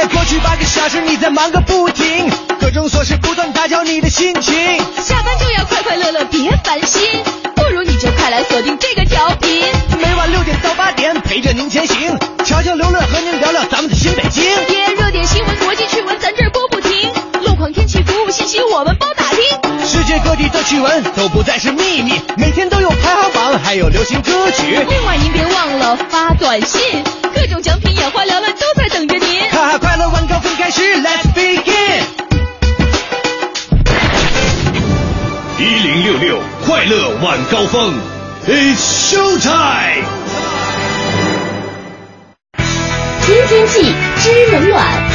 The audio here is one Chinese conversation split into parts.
夜过去八个小时，你在忙个不停，各种琐事不断打搅你的心情。下班就要快快乐乐，别烦心，不如你就快来锁定这个调频。每晚六点到八点，陪着您前行，悄悄刘乐和您聊聊咱们的新北京。贴热点新闻、国际趣闻，咱这儿播不停。路况、天气、服务信息，我们包打听。世界各地的趣闻都不再是秘密，每天都有排行榜，还有流行歌曲。另外，您别忘了发短信，各种奖品眼花缭乱，都在等着您。哈哈，快乐晚高峰开始，Let's begin。一零六六快乐晚高峰，It's show time。知天气，知冷暖。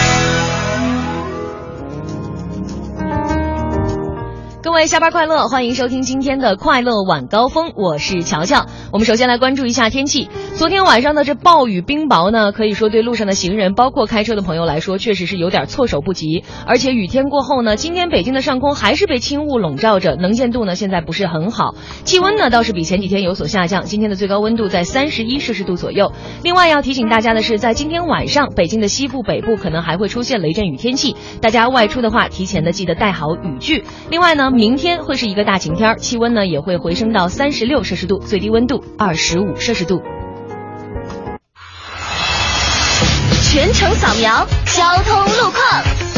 各位下班快乐，欢迎收听今天的快乐晚高峰，我是乔乔。我们首先来关注一下天气。昨天晚上的这暴雨冰雹呢，可以说对路上的行人，包括开车的朋友来说，确实是有点措手不及。而且雨天过后呢，今天北京的上空还是被轻雾笼罩着，能见度呢现在不是很好。气温呢倒是比前几天有所下降，今天的最高温度在三十一摄氏度左右。另外要提醒大家的是，在今天晚上，北京的西部、北部可能还会出现雷阵雨天气，大家外出的话，提前的记得带好雨具。另外呢，明天会是一个大晴天，气温呢也会回升到三十六摄氏度，最低温度二十五摄氏度。全程扫描交通路况。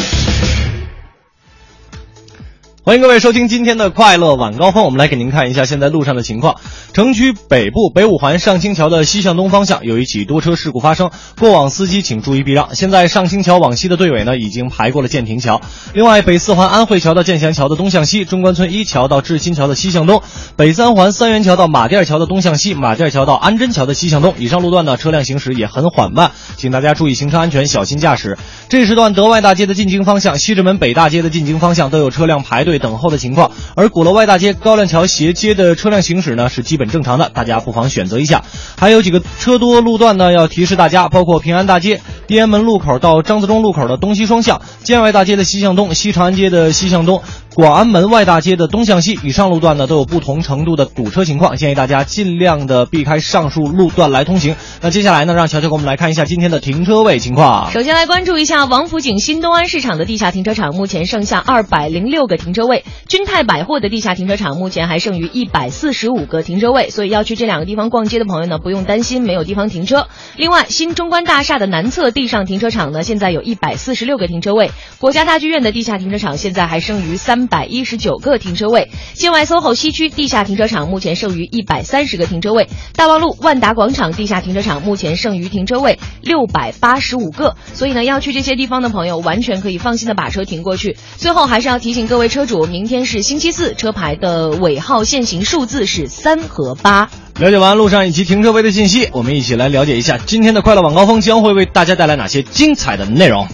欢迎各位收听今天的快乐晚高峰，我们来给您看一下现在路上的情况。城区北部北五环上清桥的西向东方向有一起多车事故发生，过往司机请注意避让。现在上清桥往西的队尾呢已经排过了建亭桥。另外，北四环安慧桥到建祥桥的东向西，中关村一桥到志新桥的西向东，北三环三元桥到马甸桥的东向西，马甸桥到安贞桥的西向东。以上路段呢车辆行驶也很缓慢，请大家注意行车安全，小心驾驶。这时段德外大街的进京方向、西直门北大街的进京方向都有车辆排队等候的情况，而鼓楼外大街、高亮桥斜街的车辆行驶呢是基本正常的，大家不妨选择一下。还有几个车多路段呢，要提示大家，包括平安大街、地安门路口到张自忠路口的东西双向，建外大街的西向东、西长安街的西向东。广安门外大街的东向西，以上路段呢都有不同程度的堵车情况，建议大家尽量的避开上述路段来通行。那接下来呢，让乔乔给我们来看一下今天的停车位情况。首先来关注一下王府井新东安市场的地下停车场，目前剩下二百零六个停车位；君泰百货的地下停车场目前还剩余一百四十五个停车位，所以要去这两个地方逛街的朋友呢，不用担心没有地方停车。另外，新中关大厦的南侧地上停车场呢，现在有一百四十六个停车位；国家大剧院的地下停车场现在还剩余三百一十九个停车位；境外 SOHO 西区地下停车场目前剩余一百三十个停车位；大望路万达广场地下停车场目前剩余停车位六百八十五个，所以呢，要去这些地方的朋友完全可以放心的把车停过去。最后还是要提醒各位车主，明天是星期四，车牌的尾号限行数字是三和八。了解完路上以及停车位的信息，我们一起来了解一下今天的快乐晚高峰将会为大家带来哪些精彩的内容。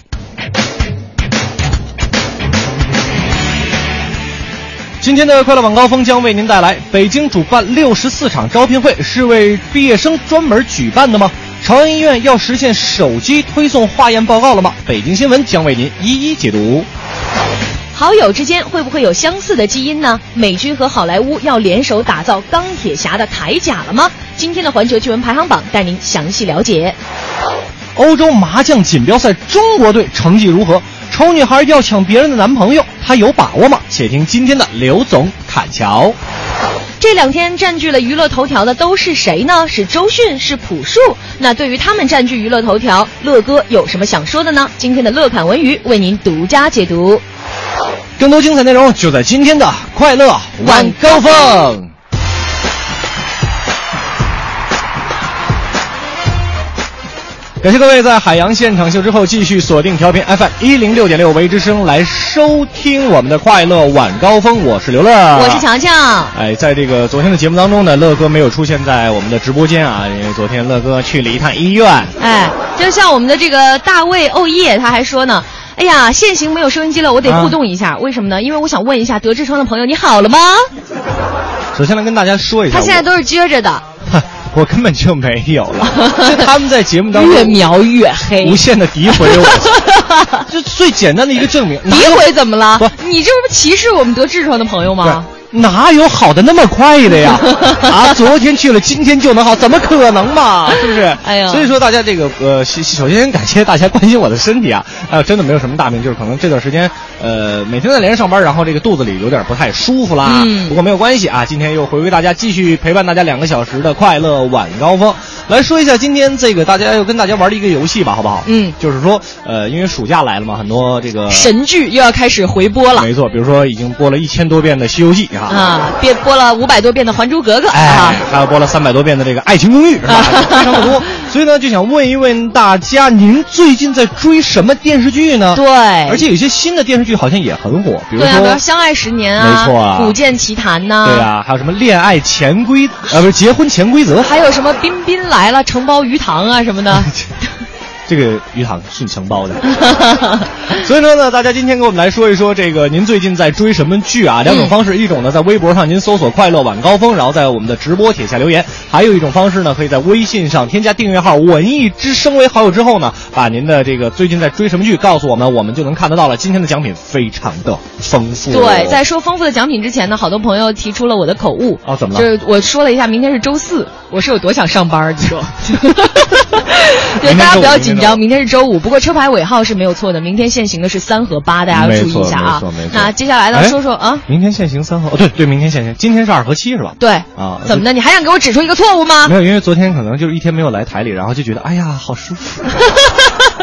今天的快乐晚高峰将为您带来北京主办六十四场招聘会，是为毕业生专门举办的吗？朝阳医院要实现手机推送化验报告了吗？北京新闻将为您一一解读。好友之间会不会有相似的基因呢？美军和好莱坞要联手打造钢铁侠的铠甲了吗？今天的环球趣闻排行榜带您详细了解。欧洲麻将锦标赛中国队成绩如何？丑女孩要抢别人的男朋友，她有把握吗？且听今天的刘总侃桥。这两天占据了娱乐头条的都是谁呢？是周迅，是朴树。那对于他们占据娱乐头条，乐哥有什么想说的呢？今天的乐侃文娱为您独家解读。更多精彩内容就在今天的快乐晚高峰。感谢各位在海洋现场秀之后继续锁定调频 FM 一零六点六为之声来收听我们的快乐晚高峰，我是刘乐，我是强强。哎，在这个昨天的节目当中呢，乐哥没有出现在我们的直播间啊，因为昨天乐哥去了一趟医院。哎，就像我们的这个大卫欧耶，他还说呢，哎呀，现行没有收音机了，我得互动一下，为什么呢？因为我想问一下德痔疮的朋友，你好了吗？首先来跟大家说一下，他现在都是撅着的。我根本就没有了，就他们在节目当中越描越黑，无限的诋毁我，就最简单的一个证明。诋毁怎么了？不，你这不歧视我们得痔疮的朋友吗？哪有好的那么快的呀？啊，昨天去了，今天就能好，怎么可能嘛？是不是？哎呀所以说大家这个呃，首首先感谢大家关心我的身体啊，啊，真的没有什么大病，就是可能这段时间呃每天在连着上班，然后这个肚子里有点不太舒服啦。嗯不过没有关系啊，今天又回归大家，继续陪伴大家两个小时的快乐晚高峰。来说一下今天这个大家要跟大家玩的一个游戏吧，好不好？嗯就是说呃，因为暑假来了嘛，很多这个神剧又要开始回播了没错，比如说已经播了一千多遍的《西游记》啊。啊，变播了五百多遍的《还珠格格》哎啊，，还有播了三百多遍的这个《爱情公寓》，是吧？非常的多，所以呢，就想问一问大家，您最近在追什么电视剧呢？对，而且有些新的电视剧好像也很火，比如对啊，比如说《相爱十年》啊，没错啊古剑奇谭》呐，对啊，还有什么《恋爱潜规》呃，不是《结婚潜规则》，还有什么彬彬来了、承包鱼塘啊什么的。这个鱼塘是你承包的。所以说呢，大家今天跟我们来说一说这个您最近在追什么剧啊？两种方式，一种呢在微博上您搜索“快乐晚高峰”，然后在我们的直播帖下留言；还有一种方式呢，可以在微信上添加订阅号“文艺之声”为好友之后呢，把您的这个最近在追什么剧告诉我们，我们就能看得到了。今天的奖品非常的丰富。对，在说丰富的奖品之前呢，好多朋友提出了我的口误。哦怎么了就是我说了一下，明天是周四，我是有多想上班儿，你说？对，大家不要周五紧张，明天是周五。不过车牌尾号是没有错的，明天限行的是三和八，大家要注意一下啊那接下来呢，哎说说啊，明天限行三和，哦对对，明天限行，今天是二和七是吧？对啊怎么的？你还想给我指出一个错误吗没？有，因为昨天可能就是一天没有来台里，然后就觉得哎呀好舒服。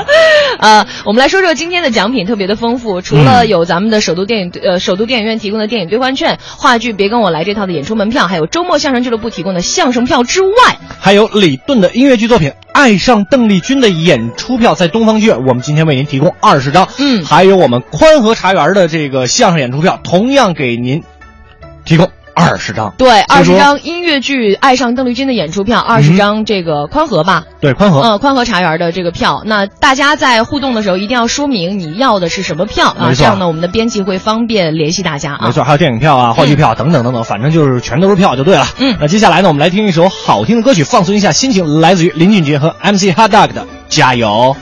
呃，我们来说说今天的奖品特别的丰富，除了有咱们的首都电影呃首都电影院提供的电影兑换券、话剧《别跟我来》这套的演出门票，还有周末相声俱乐部提供的相声票之外，还有李顿的音乐剧作品《爱上邓丽君》的演出票，在东方剧院，我们今天为您提供二十张。嗯。还有我们宽和茶园的这个相声演出票，同样给您提供二十张。对，二十张音乐剧《爱上邓丽君》的演出票，二十张这个宽和吧，对宽和。呃，宽和茶园的这个票。那大家在互动的时候一定要说明你要的是什么票啊，这样呢，我们的编辑会方便联系大家啊。没错，还有电影票啊、话剧票等等等等，反正就是全都是票就对了。嗯那接下来呢，我们来听一首好听的歌曲，放松一下心情，来自于林俊杰和 MC Hot Dog 的《加油》。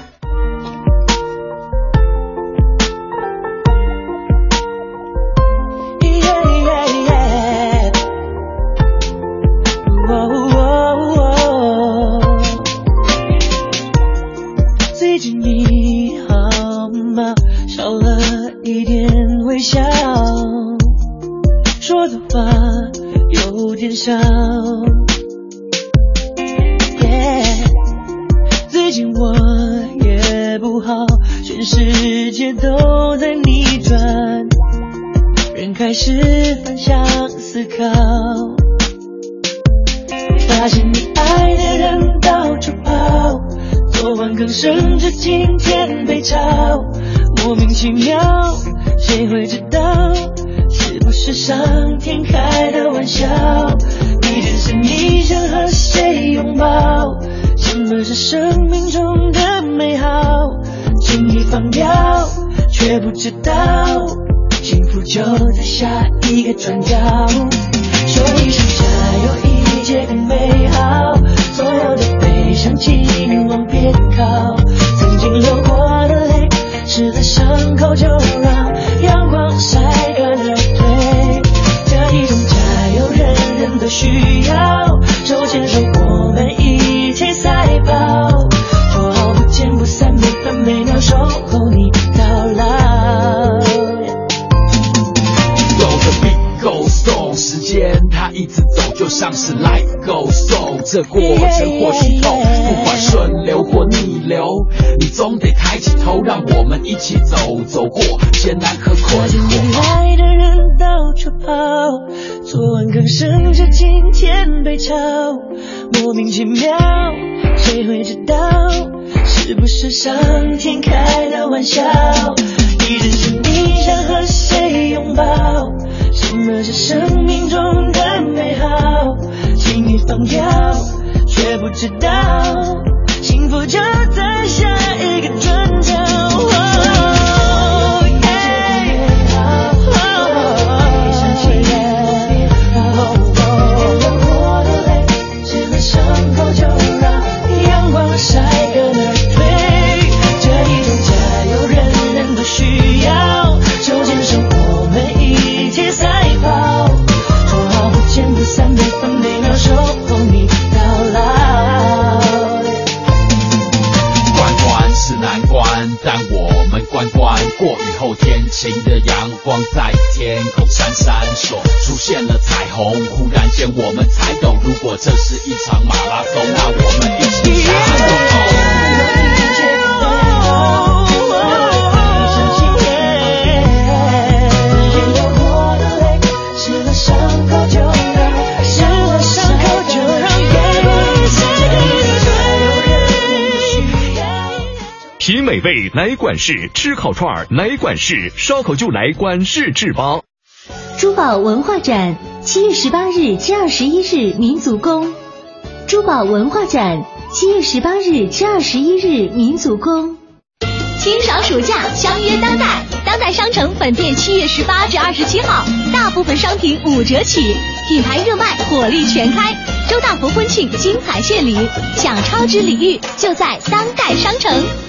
品美味来管事，吃烤串来管事，烧烤就来管事制吧。珠宝文化展，七月十八日至二十一日，民族宫。珠宝文化展，七月十八日至二十一日，民族宫。清爽暑假，相约当代。当代商城本店七月十八至二十七号，大部分商品五折起，品牌热卖，火力全开。周大福婚庆精彩献礼，享超值礼遇，就在当代商城。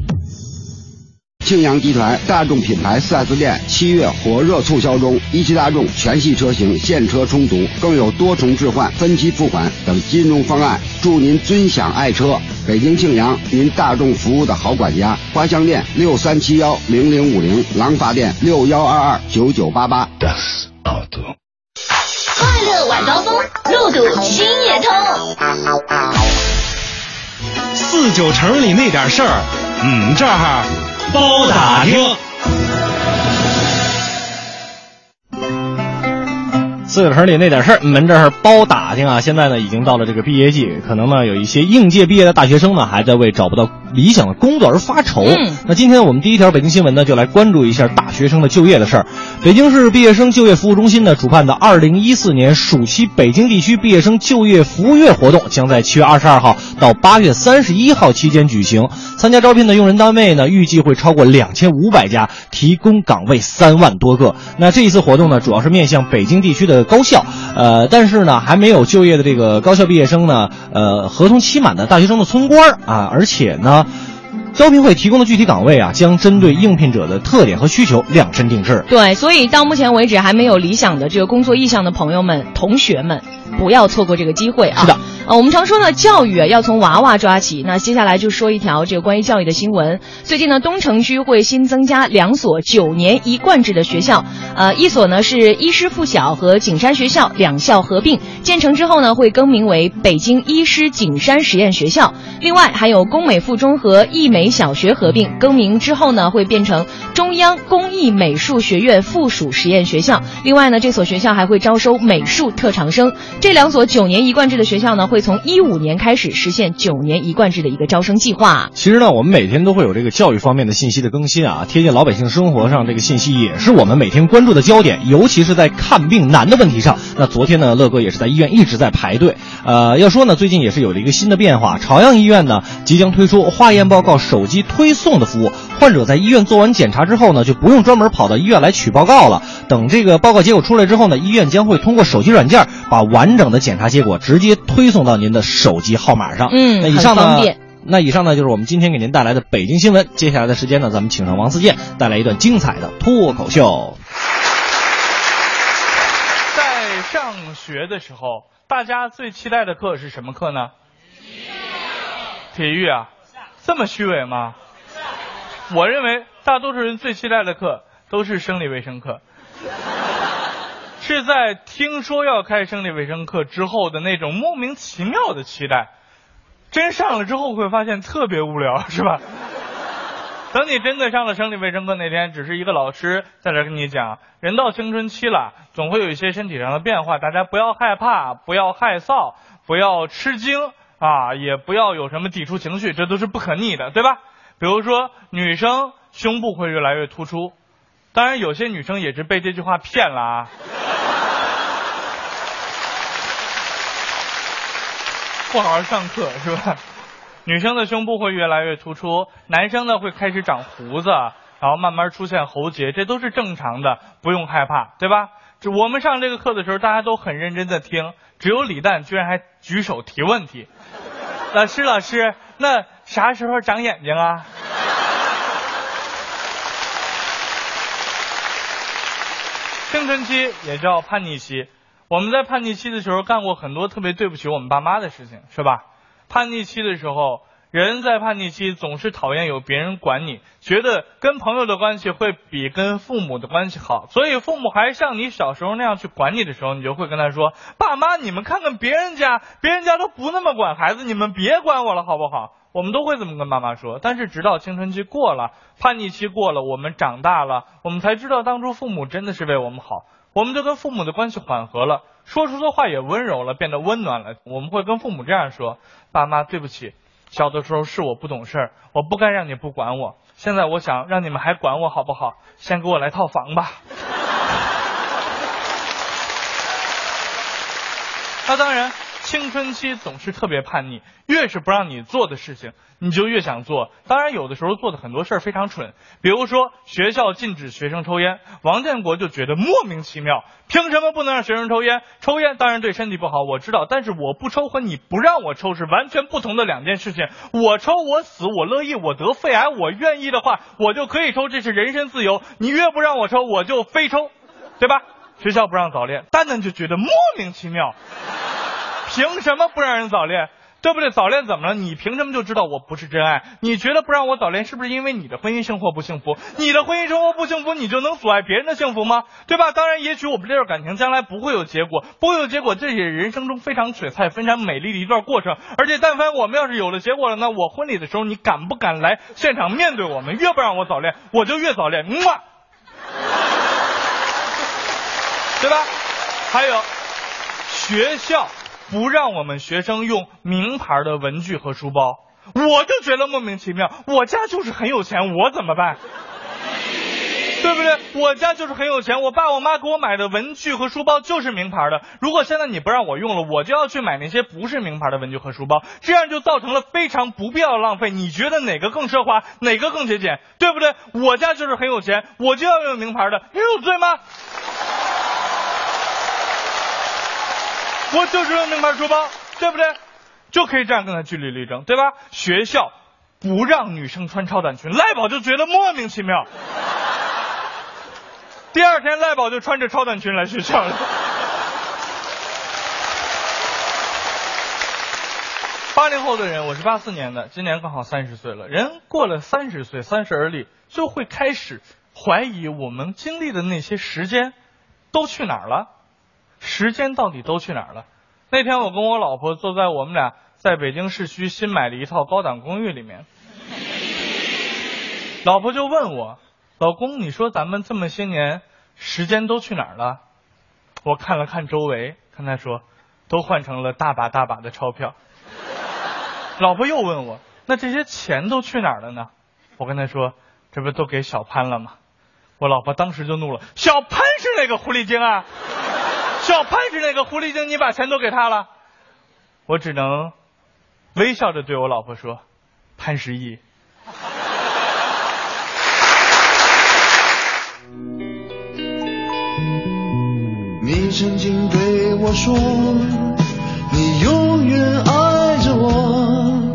庆阳集团大众品牌 4S 店七月火热促销中，一汽大众全系车型现车充足，更有多重置换、分期付款等金融方案，祝您尊享爱车。北京庆阳，您大众服务的好管家。花乡店六三七幺零零五零，廊坊店六幺二二九九八八。快乐晚高峰，路堵心也通。四九城里那点事儿，嗯，这儿。包打听，四九城里那点事儿，门这儿包打听啊！现在呢，已经到了这个毕业季，可能呢，有一些应届毕业的大学生呢，还在为找不到理想的工作而发愁。嗯，那今天我们第一条北京新闻呢，就来关注一下大学生的就业的事儿。北京市毕业生就业服务中心呢主办的二零一四年暑期北京地区毕业生就业服务月活动，将在七月二十二号到八月三十一号期间举行。参加招聘的用人单位呢，预计会超过两千五百家，提供岗位三万多个。那这一次活动呢，主要是面向北京地区的高校，呃，但是呢，还没有就业的这个高校毕业生呢，呃，合同期满的大学生的村官啊，而且呢。招聘会提供的具体岗位啊，将针对应聘者的特点和需求量身定制。对，所以到目前为止还没有理想的这个工作意向的朋友们、同学们，不要错过这个机会啊！是的，呃，我们常说呢，教育要从娃娃抓起。那接下来就说一条这个关于教育的新闻。最近呢，东城区会新增加两所九年一贯制的学校，呃，一所呢是医师附小和景山学校两校合并建成之后呢，会更名为北京医师景山实验学校。另外还有工美附中和艺美美小学合并更名之后呢，会变成中央工艺美术学院附属实验学校。另外呢，这所学校还会招收美术特长生。这两所九年一贯制的学校呢，会从一五年开始实现九年一贯制的一个招生计划。其实呢，我们每天都会有这个教育方面的信息的更新啊，贴近老百姓生活上这个信息也是我们每天关注的焦点，尤其是在看病难的问题上。那昨天呢，乐哥也是在医院一直在排队。呃，要说呢，最近也是有了一个新的变化，朝阳医院呢即将推出化验报告手机推送的服务，患者在医院做完检查之后呢，就不用专门跑到医院来取报告了。等这个报告结果出来之后呢，医院将会通过手机软件把完整的检查结果直接推送到您的手机号码上。嗯，那以上呢。那以上呢就是我们今天给您带来的北京新闻。接下来的时间呢，咱们请上王思健带来一段精彩的脱口秀。在上学的时候，大家最期待的课是什么课呢？体育啊，这么虚伪吗？我认为大多数人最期待的课都是生理卫生课，是在听说要开生理卫生课之后的那种莫名其妙的期待。真上了之后会发现特别无聊，是吧？等你真的上了生理卫生课那天，只是一个老师在这跟你讲，人到青春期了，总会有一些身体上的变化，大家不要害怕，不要害臊，不要吃惊啊，也不要有什么抵触情绪，这都是不可逆的，对吧？比如说女生胸部会越来越突出，当然有些女生也是被这句话骗了啊。不好好上课是吧？女生的胸部会越来越突出，男生呢会开始长胡子，然后慢慢出现喉结，这都是正常的，不用害怕，对吧？这我们上这个课的时候，大家都很认真的听，只有李诞居然还举手提问题。老师，老师，那啥时候长眼睛啊？青春期也叫叛逆期，我们在叛逆期的时候干过很多特别对不起我们爸妈的事情，是吧？叛逆期的时候，人在叛逆期总是讨厌有别人管你，觉得跟朋友的关系会比跟父母的关系好，所以父母还像你小时候那样去管你的时候，你就会跟他说：“爸妈，你们看看别人家，别人家都不那么管孩子，你们别管我了，好不好？”我们都会这么跟妈妈说。但是直到青春期过了，叛逆期过了，我们长大了，我们才知道当初父母真的是为我们好，我们就跟父母的关系缓和了，说出的话也温柔了，变得温暖了。我们会跟父母这样说：“爸妈，对不起，小的时候是我不懂事儿，我不该让你不管我。现在我想让你们还管我，好不好？先给我来套房吧。”那当然。青春期总是特别叛逆，越是不让你做的事情，你就越想做。当然，有的时候做的很多事儿非常蠢，比如说学校禁止学生抽烟，王建国就觉得莫名其妙，凭什么不能让学生抽烟？抽烟当然对身体不好，我知道，但是我不抽和你不让我抽是完全不同的两件事情。我抽我死我乐意，我得肺癌我愿意的话，我就可以抽，这是人身自由。你越不让我抽，我就非抽，对吧？学校不让早恋，蛋蛋就觉得莫名其妙。凭什么不让人早恋？对不对？早恋怎么了？你凭什么就知道我不是真爱？你觉得不让我早恋，是不是因为你的婚姻生活不幸福？你的婚姻生活不幸福，你就能阻碍别人的幸福吗？对吧？当然，也许我们这段感情将来不会有结果，不会有结果，这也是人生中非常璀璨、非常美丽的一段过程。而且，但凡我们要是有了结果了，那我婚礼的时候，你敢不敢来现场面对我们？越不让我早恋，我就越早恋，嗯嘛，对吧？还有学校。不让我们学生用名牌的文具和书包，我就觉得莫名其妙。我家就是很有钱，我怎么办？对不对？我家就是很有钱，我爸我妈给我买的文具和书包就是名牌的。如果现在你不让我用了，我就要去买那些不是名牌的文具和书包，这样就造成了非常不必要浪费。你觉得哪个更奢华，哪个更节俭？对不对？我家就是很有钱，我就要用名牌的，你有罪吗？我就是用名牌书包，对不对？就可以这样跟他据理力争，对吧？学校不让女生穿超短裙，赖宝就觉得莫名其妙。第二天，赖宝就穿着超短裙来学校了。八零后的人，我是八四年的，今年刚好三十岁了。人过了三十岁，三十而立，就会开始怀疑我们经历的那些时间都去哪儿了。时间到底都去哪儿了？那天我跟我老婆坐在我们俩在北京市区新买的一套高档公寓里面，老婆就问我：“老公，你说咱们这么些年时间都去哪儿了？”我看了看周围，跟她说：“都换成了大把大把的钞票。”老婆又问我：“那这些钱都去哪儿了呢？”我跟她说：“这不都给小潘了吗？”我老婆当时就怒了：“小潘是哪个狐狸精啊？”小潘是那个狐狸精，你把钱都给他了，我只能微笑着对我老婆说：“潘石屹。”你曾经对我说，你永远爱着我，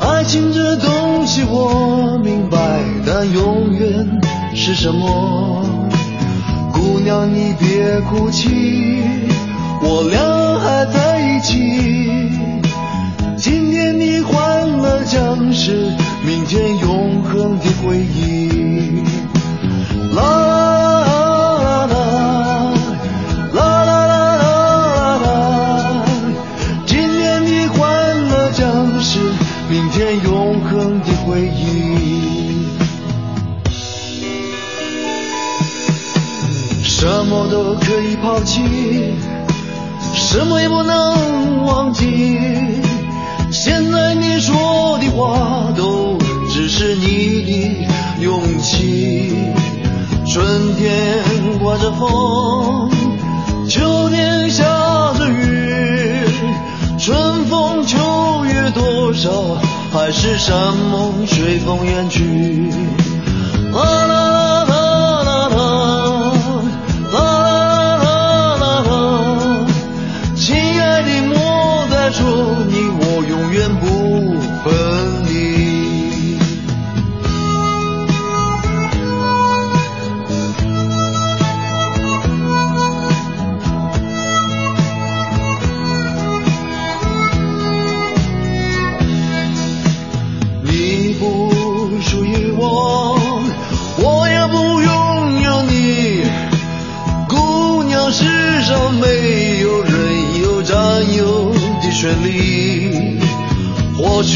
爱情这东西我明白，但永远是什么？姑娘，你别哭泣，我俩还在一起。今天你换了将是明天永恒的回忆。啦啦啦啦啦啦啦啦，今天你换了将是明天永恒的回忆。什么都可以抛弃，什么也不能忘记。现在你说的话都只是你的勇气。春天刮着风，秋天下着雨，春风秋月，多少。海誓山盟随风远去。啦啦啦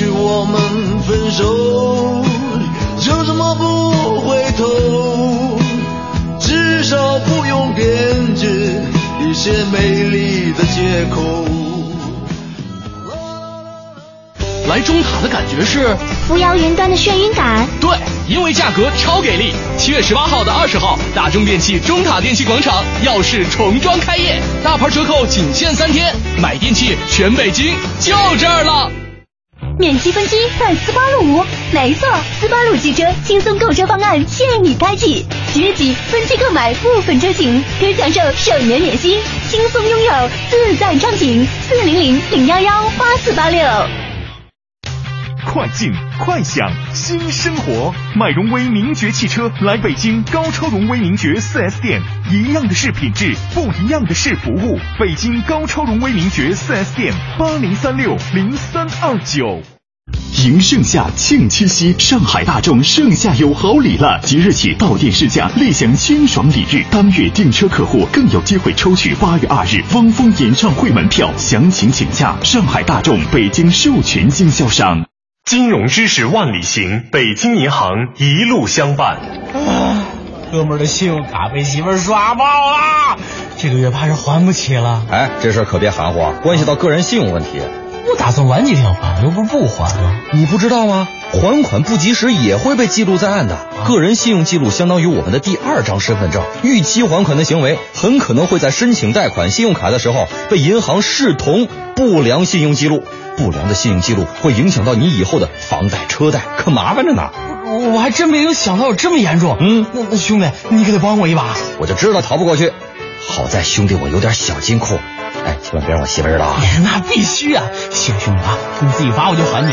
许我们分手，就这么不回头，至少不用编织一些美丽的借口。来中塔的感觉是扶摇云端的眩晕感。对，因为价格超给力。七月十八号到二十号，大中电器中塔电器广场耀世重装开业，大牌折扣仅限三天，买电器全北京就这儿了。免积分机在斯巴鲁，没错，斯巴鲁汽车轻松购车方案现已开启，即日起分期购买部分车型，可享受首年免息，轻松拥有自在畅行。四零零零幺幺八四八六。快进快享新生活，买荣威名爵汽车来北京高超荣威名爵 4S 店，一样的是品质，不一样的是服务。北京高超荣威名爵 4S 店八零三六零三二九。迎盛夏，庆七夕，上海大众盛夏有好礼了！即日起到店试驾，立享清爽礼遇。当月订车客户更有机会抽取八月二日汪峰演唱会门票，详情请假上海大众北京授权经销商。金融知识万里行，北京银行一路相伴。啊，哥们儿的信用卡被媳妇儿刷爆了，这个月怕是还不起了。哎，这事儿可别含糊，关系到个人信用问题。我打算晚几天还，又不是不还了。你不知道吗？还款不及时也会被记录在案的。个人信用记录相当于我们的第二张身份证，逾期还款的行为很可能会在申请贷款信用卡的时候被银行视同不良信用记录。不良的信用记录会影响到你以后的房贷、车贷，可麻烦着呢。我还真没有想到有这么严重。嗯，那那兄弟，你可得帮我一把。我就知道逃不过去。好在兄弟我有点小金库，哎，千万别让我媳妇知道啊。那必须啊！行兄弟啊，你自己罚我就还你。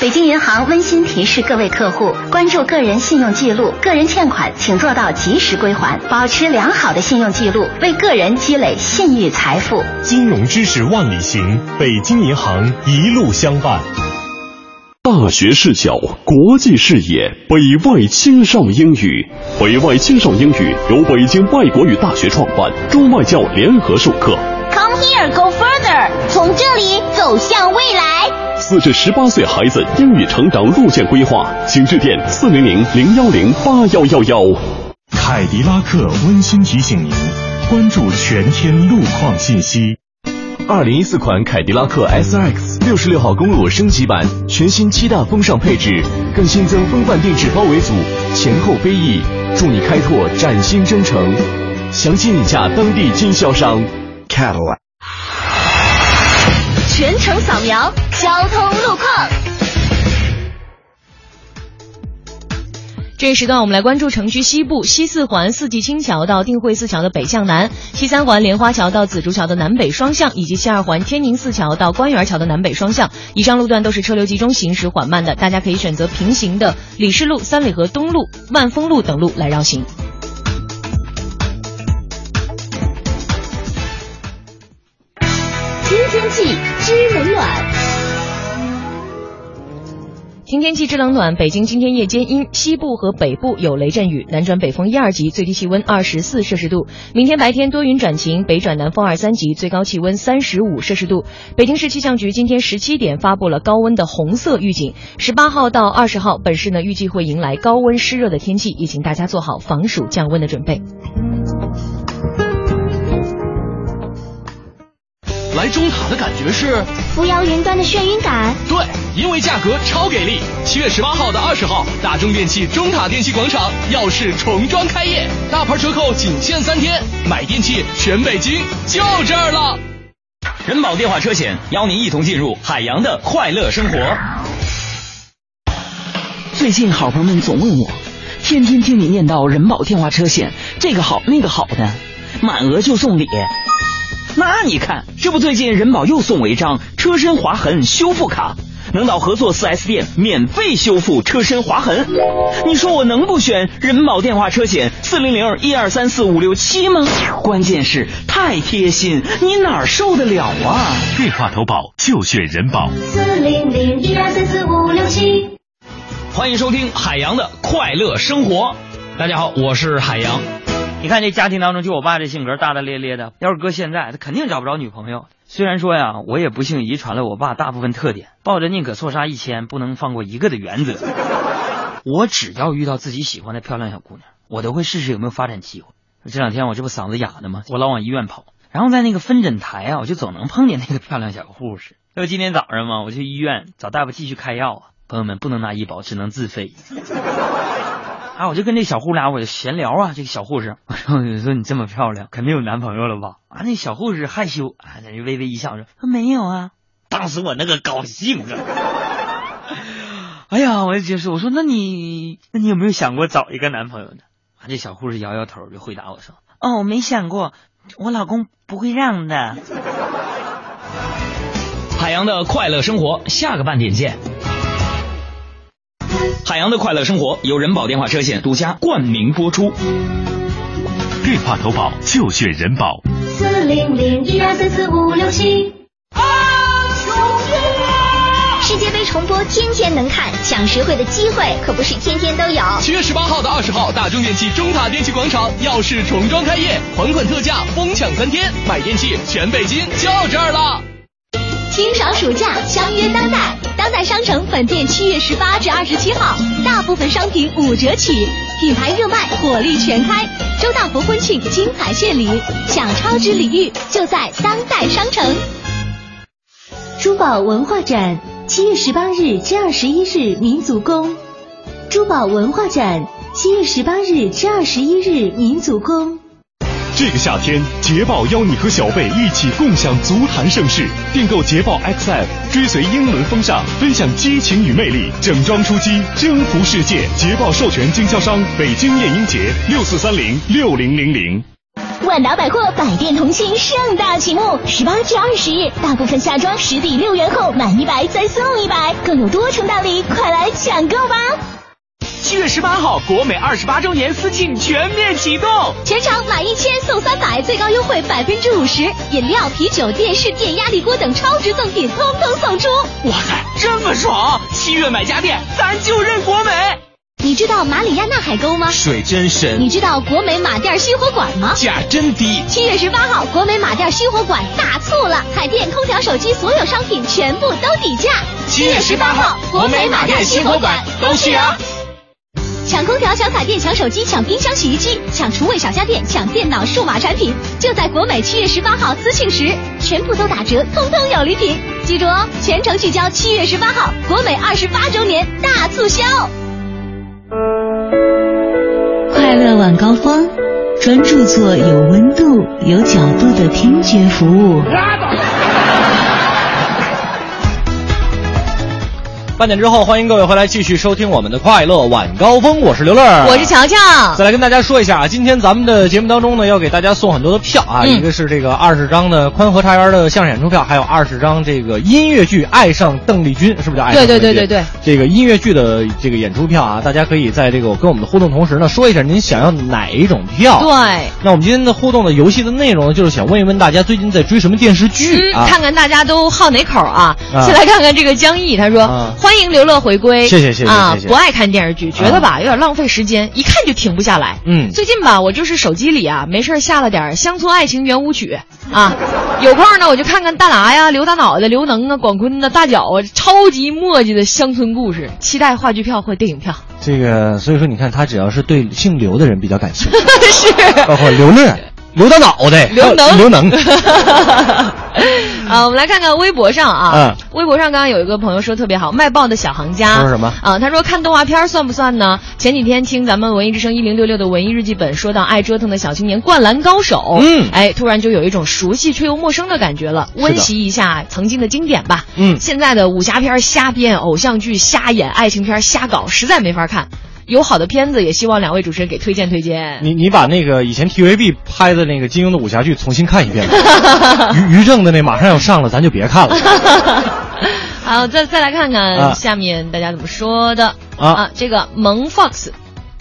北京银行温馨提示各位客户：关注个人信用记录，个人欠款请做到及时归还，保持良好的信用记录，为个人积累信誉财富。金融知识万里行，北京银行一路相伴。大学视角，国际视野，北外青少英语。北外青少英语由北京外国语大学创办，中外教联合授课。Come here, go further，从这里走向未来。四至十八岁孩子英语成长路线规划，请致电四零零零幺零八幺幺幺。凯迪拉克温馨提醒您，关注全天路况信息。二零一四款凯迪拉克 SRX 六十六号公路升级版，全新七大风尚配置，更新增风范定制包围组，前后飞翼，助你开拓崭新征程。详情拟价当地经销商。Cadillac。全程扫描交通路况。这一时段，我们来关注城区西部西四环四季青桥到定慧寺桥的北向南，西三环莲花桥到紫竹桥的南北双向，以及西二环天宁寺桥到官园桥的南北双向。以上路段都是车流集中、行驶缓慢的，大家可以选择平行的李氏路、三里河东路、万丰路等路来绕行。天气知冷暖。听天气知冷暖，北京今天夜间阴，西部和北部有雷阵雨，南转北风一二级，最低气温二十四摄氏度。明天白天多云转晴，北转南风二三级，最高气温三十五摄氏度。北京市气象局今天十七点发布了高温的红色预警，十八号到二十号，本市呢预计会迎来高温湿热的天气，也请大家做好防暑降温的准备。来中塔的感觉是扶摇云端的眩晕感。对，因为价格超给力。七月十八号到二十号，大中电器中塔电器广场耀世重装开业，大牌折扣仅限三天，买电器全北京就这儿了。人保电话车险邀您一同进入海洋的快乐生活。最近好朋友们总问我，天天听你念叨人保电话车险这个好那个好的，满额就送礼。那你看，这不最近人保又送我一张车身划痕修复卡，能到合作 4S 店免费修复车身划痕。你说我能不选人保电话车险四零零一二三四五六七吗？关键是太贴心，你哪儿受得了啊？电话投保就选人保。四零零一二三四五六七。欢迎收听海洋的快乐生活。大家好，我是海洋。你看这家庭当中，就我爸这性格大大咧咧的，要是搁现在，他肯定找不着女朋友。虽然说呀，我也不幸遗传了我爸大部分特点，抱着宁可错杀一千，不能放过一个的原则，我只要遇到自己喜欢的漂亮小姑娘，我都会试试有没有发展机会。这两天我这不嗓子哑的吗？我老往医院跑，然后在那个分诊台啊，我就总能碰见那个漂亮小护士。就今天早上嘛，我去医院找大夫继续开药啊。朋友们不能拿医保，只能自费。啊，我就跟这小护士俩我就闲聊啊，这个小护士，我说我说你这么漂亮，肯定有男朋友了吧？啊，那小护士害羞啊，在那微微一笑说没有啊。当时我那个高兴啊！哎呀，我就接受我说那你那你有没有想过找一个男朋友呢？啊，这小护士摇摇头就回答我说哦，我没想过，我老公不会让的。海洋的快乐生活，下个半点见。海洋的快乐生活由人保电话车险独家冠名播出。电话投保就选人保。四零零一二三四五六七。世界杯重播天天能看，抢实惠的机会可不是天天都有。七月十八号到二十号，大中电器中塔电器广场耀世重装开业，款款特价疯抢三天，买电器全北京就这儿了。清爽暑假，相约当代。当代商城本店七月十八至二十七号，大部分商品五折起，品牌热卖，火力全开。周大福婚庆金牌献礼，享超值礼遇就在当代商城。珠宝文化展，七月十八日至二十一日民族宫。珠宝文化展，七月十八日至二十一日民族宫。这个夏天，捷豹邀你和小贝一起共享足坛盛世。订购捷豹 XF，追随英伦风尚，分享激情与魅力，整装出击，征服世界。捷豹授权经销商北京燕英杰六四三零六零零零。万达百货百店同庆盛大启幕，十八至二十日，大部分夏装实抵六元后满一百再送一百，更有多重大礼，快来抢购吧！七月十八号，国美二十八周年私庆全面启动，全场满一千送三百，最高优惠百分之五十，饮料、啤酒、电视、电压力锅等超值赠品通通送出。哇塞，这么爽！七月买家电，咱就认国美。你知道马里亚纳海沟吗？水真深。你知道国美马甸新火馆吗？价真低。七月十八号，国美马甸新火馆大促了，海电空调、手机所有商品全部都底价。七月十八号，国美马甸新火馆都去啊！抢空调、抢彩电、抢手机、抢冰箱、洗衣机、抢厨卫小家电、抢电脑、数码产品，就在国美七月十八号私庆时，全部都打折，通通有礼品。记住哦，全程聚焦七月十八号，国美二十八周年大促销。快乐晚高峰，专注做有温度、有角度的听觉服务。半点之后，欢迎各位回来继续收听我们的快乐晚高峰，我是刘乐，我是乔乔。再来跟大家说一下啊，今天咱们的节目当中呢，要给大家送很多的票啊，嗯、一个是这个二十张的宽和茶园的相声演出票，还有二十张这个音乐剧《爱上邓丽君》，是不是叫爱上邓丽君对对对对对，这个音乐剧的这个演出票啊，大家可以在这个跟我们的互动同时呢，说一下您想要哪一种票。对。那我们今天的互动的游戏的内容呢，就是想问一问大家最近在追什么电视剧啊？嗯、看看大家都好哪口啊？啊先来看看这个江毅，他说、啊、欢迎刘乐回归。谢谢谢谢啊！不爱看电视剧，觉得吧有点浪费时间，一看就停不下来。嗯，最近吧，我就是手机里啊没事下了点乡村爱情圆舞曲啊，有空呢我就看看大拿呀、刘大脑袋、刘能啊、广坤的大脚啊，超级墨迹的乡村故事。期待话剧票或电影票。这个所以说，你看他只要是对姓刘的人比较感兴趣，是包括刘乐。刘大脑袋，刘能，刘能。啊，我们来看看微博上啊，嗯微博上刚刚有一个朋友说特别好，卖报的小行家他说什么啊？他说看动画片算不算呢？前几天听咱们文艺之声一零六六的文艺日记本说到爱折腾的小青年灌篮高手，嗯哎，突然就有一种熟悉却又陌生的感觉了，温习一下曾经的经典吧。嗯现在的武侠片瞎编，偶像剧瞎演，爱情片瞎搞，实在没法看。有好的片子，也希望两位主持人给推荐推荐。你你把那个以前 TVB 拍的那个金庸的武侠剧重新看一遍吧，于于正的那马上要上了，咱就别看了。好，再再来看啊看下面大家怎么说的啊这个萌 Fox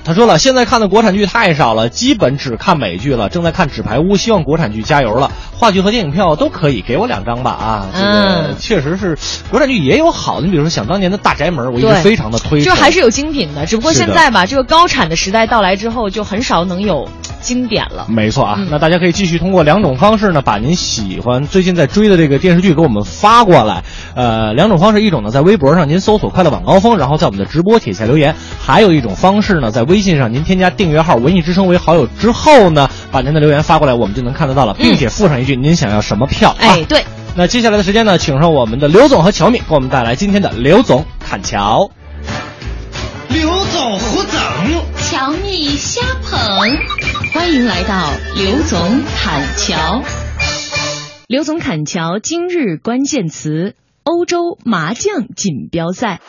他说了，现在看的国产剧太少了，基本只看美剧了。正在看《纸牌屋》，希望国产剧加油了。话剧和电影票都可以，给我两张吧啊！这个嗯确实是国产剧也有好的，你比如说想当年的大宅门，我一直非常的推崇。就还是有精品的，只不过现在吧，这个高产的时代到来之后，就很少能有经典了。没错啊，嗯那大家可以继续通过两种方式呢，把您喜欢最近在追的这个电视剧给我们发过来。呃，两种方式，一种呢在微博上您搜索“快乐晚高峰”，然后在我们的直播帖下留言；还有一种方式呢，在微信上您添加订阅号“文艺之声”为好友之后呢，把您的留言发过来，我们就能看得到了，并且附上一句您想要什么票。啊哎，对，那接下来的时间呢，请上我们的刘总和乔米给我们带来今天的刘总砍桥。刘总胡整，乔蜜瞎捧，欢迎来到刘总侃桥。刘总侃桥今日关键词：欧洲麻将锦标赛。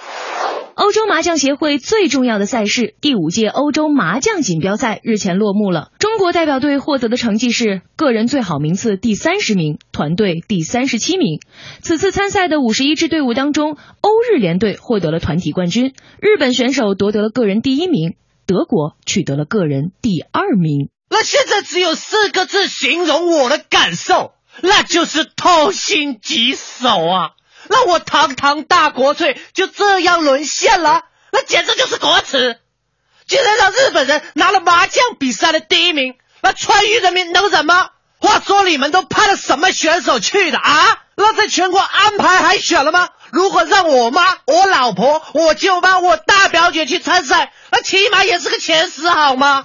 欧洲麻将协会最重要的赛事第五届欧洲麻将锦标赛日前落幕了。中国代表队获得的成绩是个人最好名次第三十名，团队第三十七名。此次参赛的五十一支队伍当中，欧日联队获得了团体冠军，日本选手夺得了个人第一名，德国取得了个人第二名。那现在只有四个字形容我的感受，那就是痛心疾首啊！那我堂堂大国粹就这样沦陷了，那简直就是国耻！竟然让日本人拿了麻将比赛的第一名，那川渝人民能忍吗？话说你们都派了什么选手去的啊？那在全国安排海选了吗？如果让我妈、我老婆、我舅妈、我大表姐去参赛，那起码也是个前十好吗？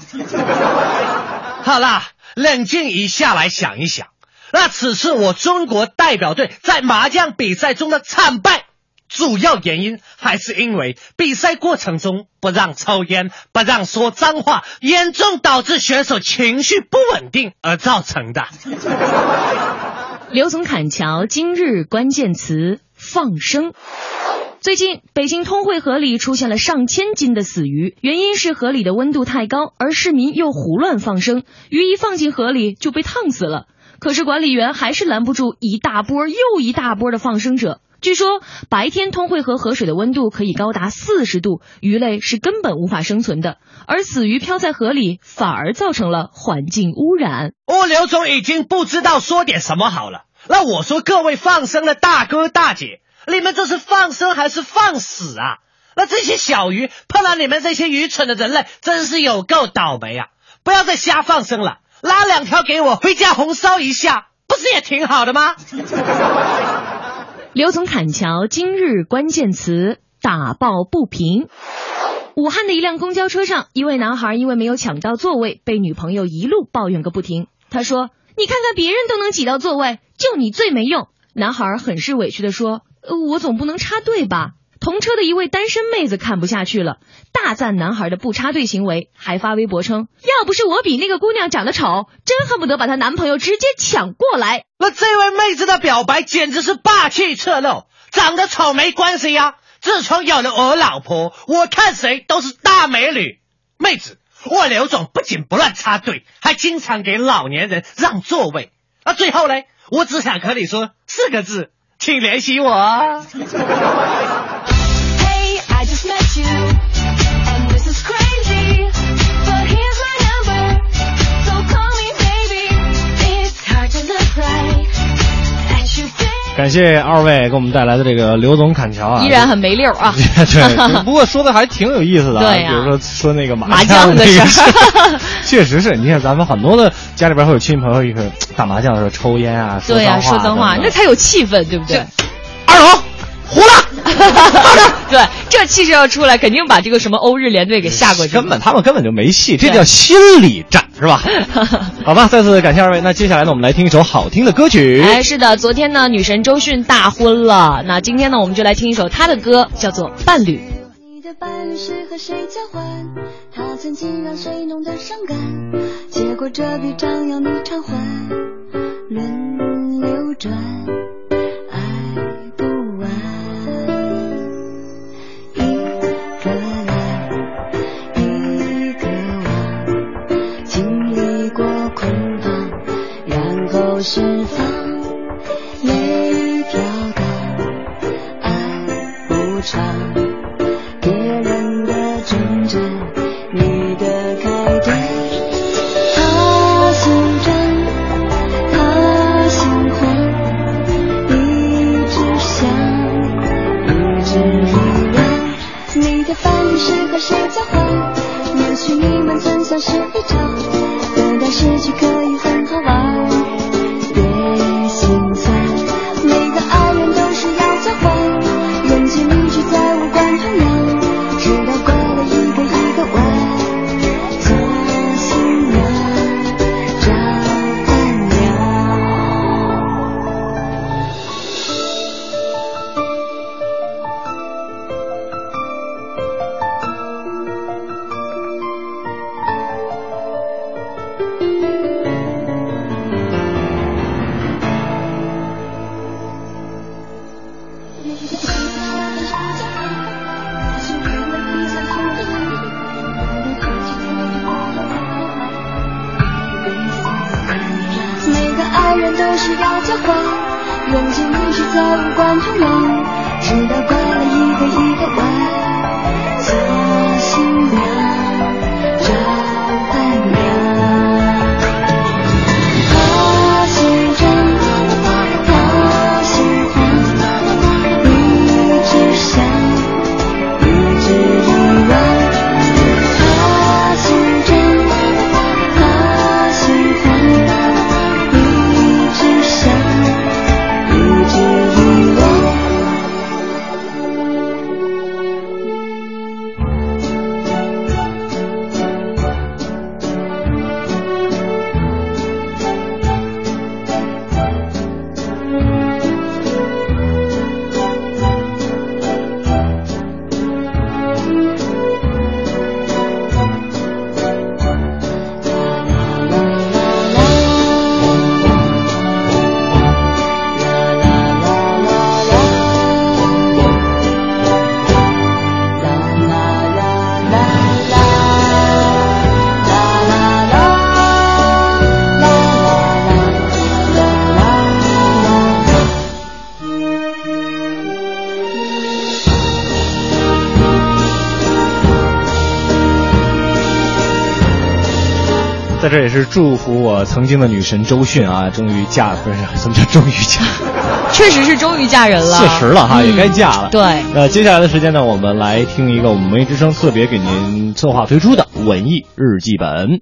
好啦，冷静一下来想一想，那此次我中国代表队在麻将比赛中的惨败，主要原因还是因为比赛过程中不让抽烟、不让说脏话，严重导致选手情绪不稳定而造成的。刘总砍桥今日关键词放生。最近，北京通惠河里出现了上千斤的死鱼，原因是河里的温度太高，而市民又胡乱放生，鱼一放进河里就被烫死了。可是管理员还是拦不住一大波又一大波的放生者。据说白天通惠河河水的温度可以高达四十度，鱼类是根本无法生存的，而死鱼漂在河里反而造成了环境污染。我刘总已经不知道说点什么好了。那我说各位放生的大哥大姐，你们这是放生还是放死啊？那这些小鱼碰到你们这些愚蠢的人类，真是有够倒霉啊！不要再瞎放生了，拉两条给我回家红烧一下，不是也挺好的吗？刘总砍桥今日关键词打抱不平。武汉的一辆公交车上，一位男孩因为没有抢到座位，被女朋友一路抱怨个不停。他说：“你看看别人都能挤到座位，就你最没用。”男孩很是委屈的说：“呃我总不能插队吧？”同车的一位单身妹子看不下去了，大赞男孩的不插队行为，还发微博称：“要不是我比那个姑娘长得丑，真恨不得把她男朋友直接抢过来。”那这位妹子的表白简直是霸气侧漏，长得丑没关系呀、自从有了我老婆，我看谁都是大美女。妹子，我刘总不仅不乱插队，还经常给老年人让座位。那最后呢，我只想和你说四个字，请联系我感谢二位给我们带来的这个刘总砍桥啊，依然很没溜儿啊。对，不过说的还挺有意思的、啊。对啊比如说说那个麻麻将的事儿 确实是你看咱们很多的家里边会有亲戚朋友一个打麻将的时候抽烟啊，对呀、呀、说脏话，那才有气氛，对不对？二龙胡了，到这儿对，这气势要出来，肯定把这个什么欧日联队给吓过去。根本他们根本就没戏，这叫心理战，是吧？好吧，再次感谢二位。那接下来呢，我们来听一首好听的歌曲。哎，是的，昨天呢，女神周迅大婚了。那今天呢，我们就来听一首她的歌，叫做《伴侣》。你的伴侣是和谁交换？他曾经让谁弄得伤感？结果这笔账要你偿还，轮流转，是祝福我曾经的女神周迅啊，终于嫁不是什么叫终于嫁，确实是终于嫁人了，确实了哈，嗯也该嫁了。对，那，接下来的时间呢，我们来听一个我们文艺之声特别给您策划推出的文艺日记本。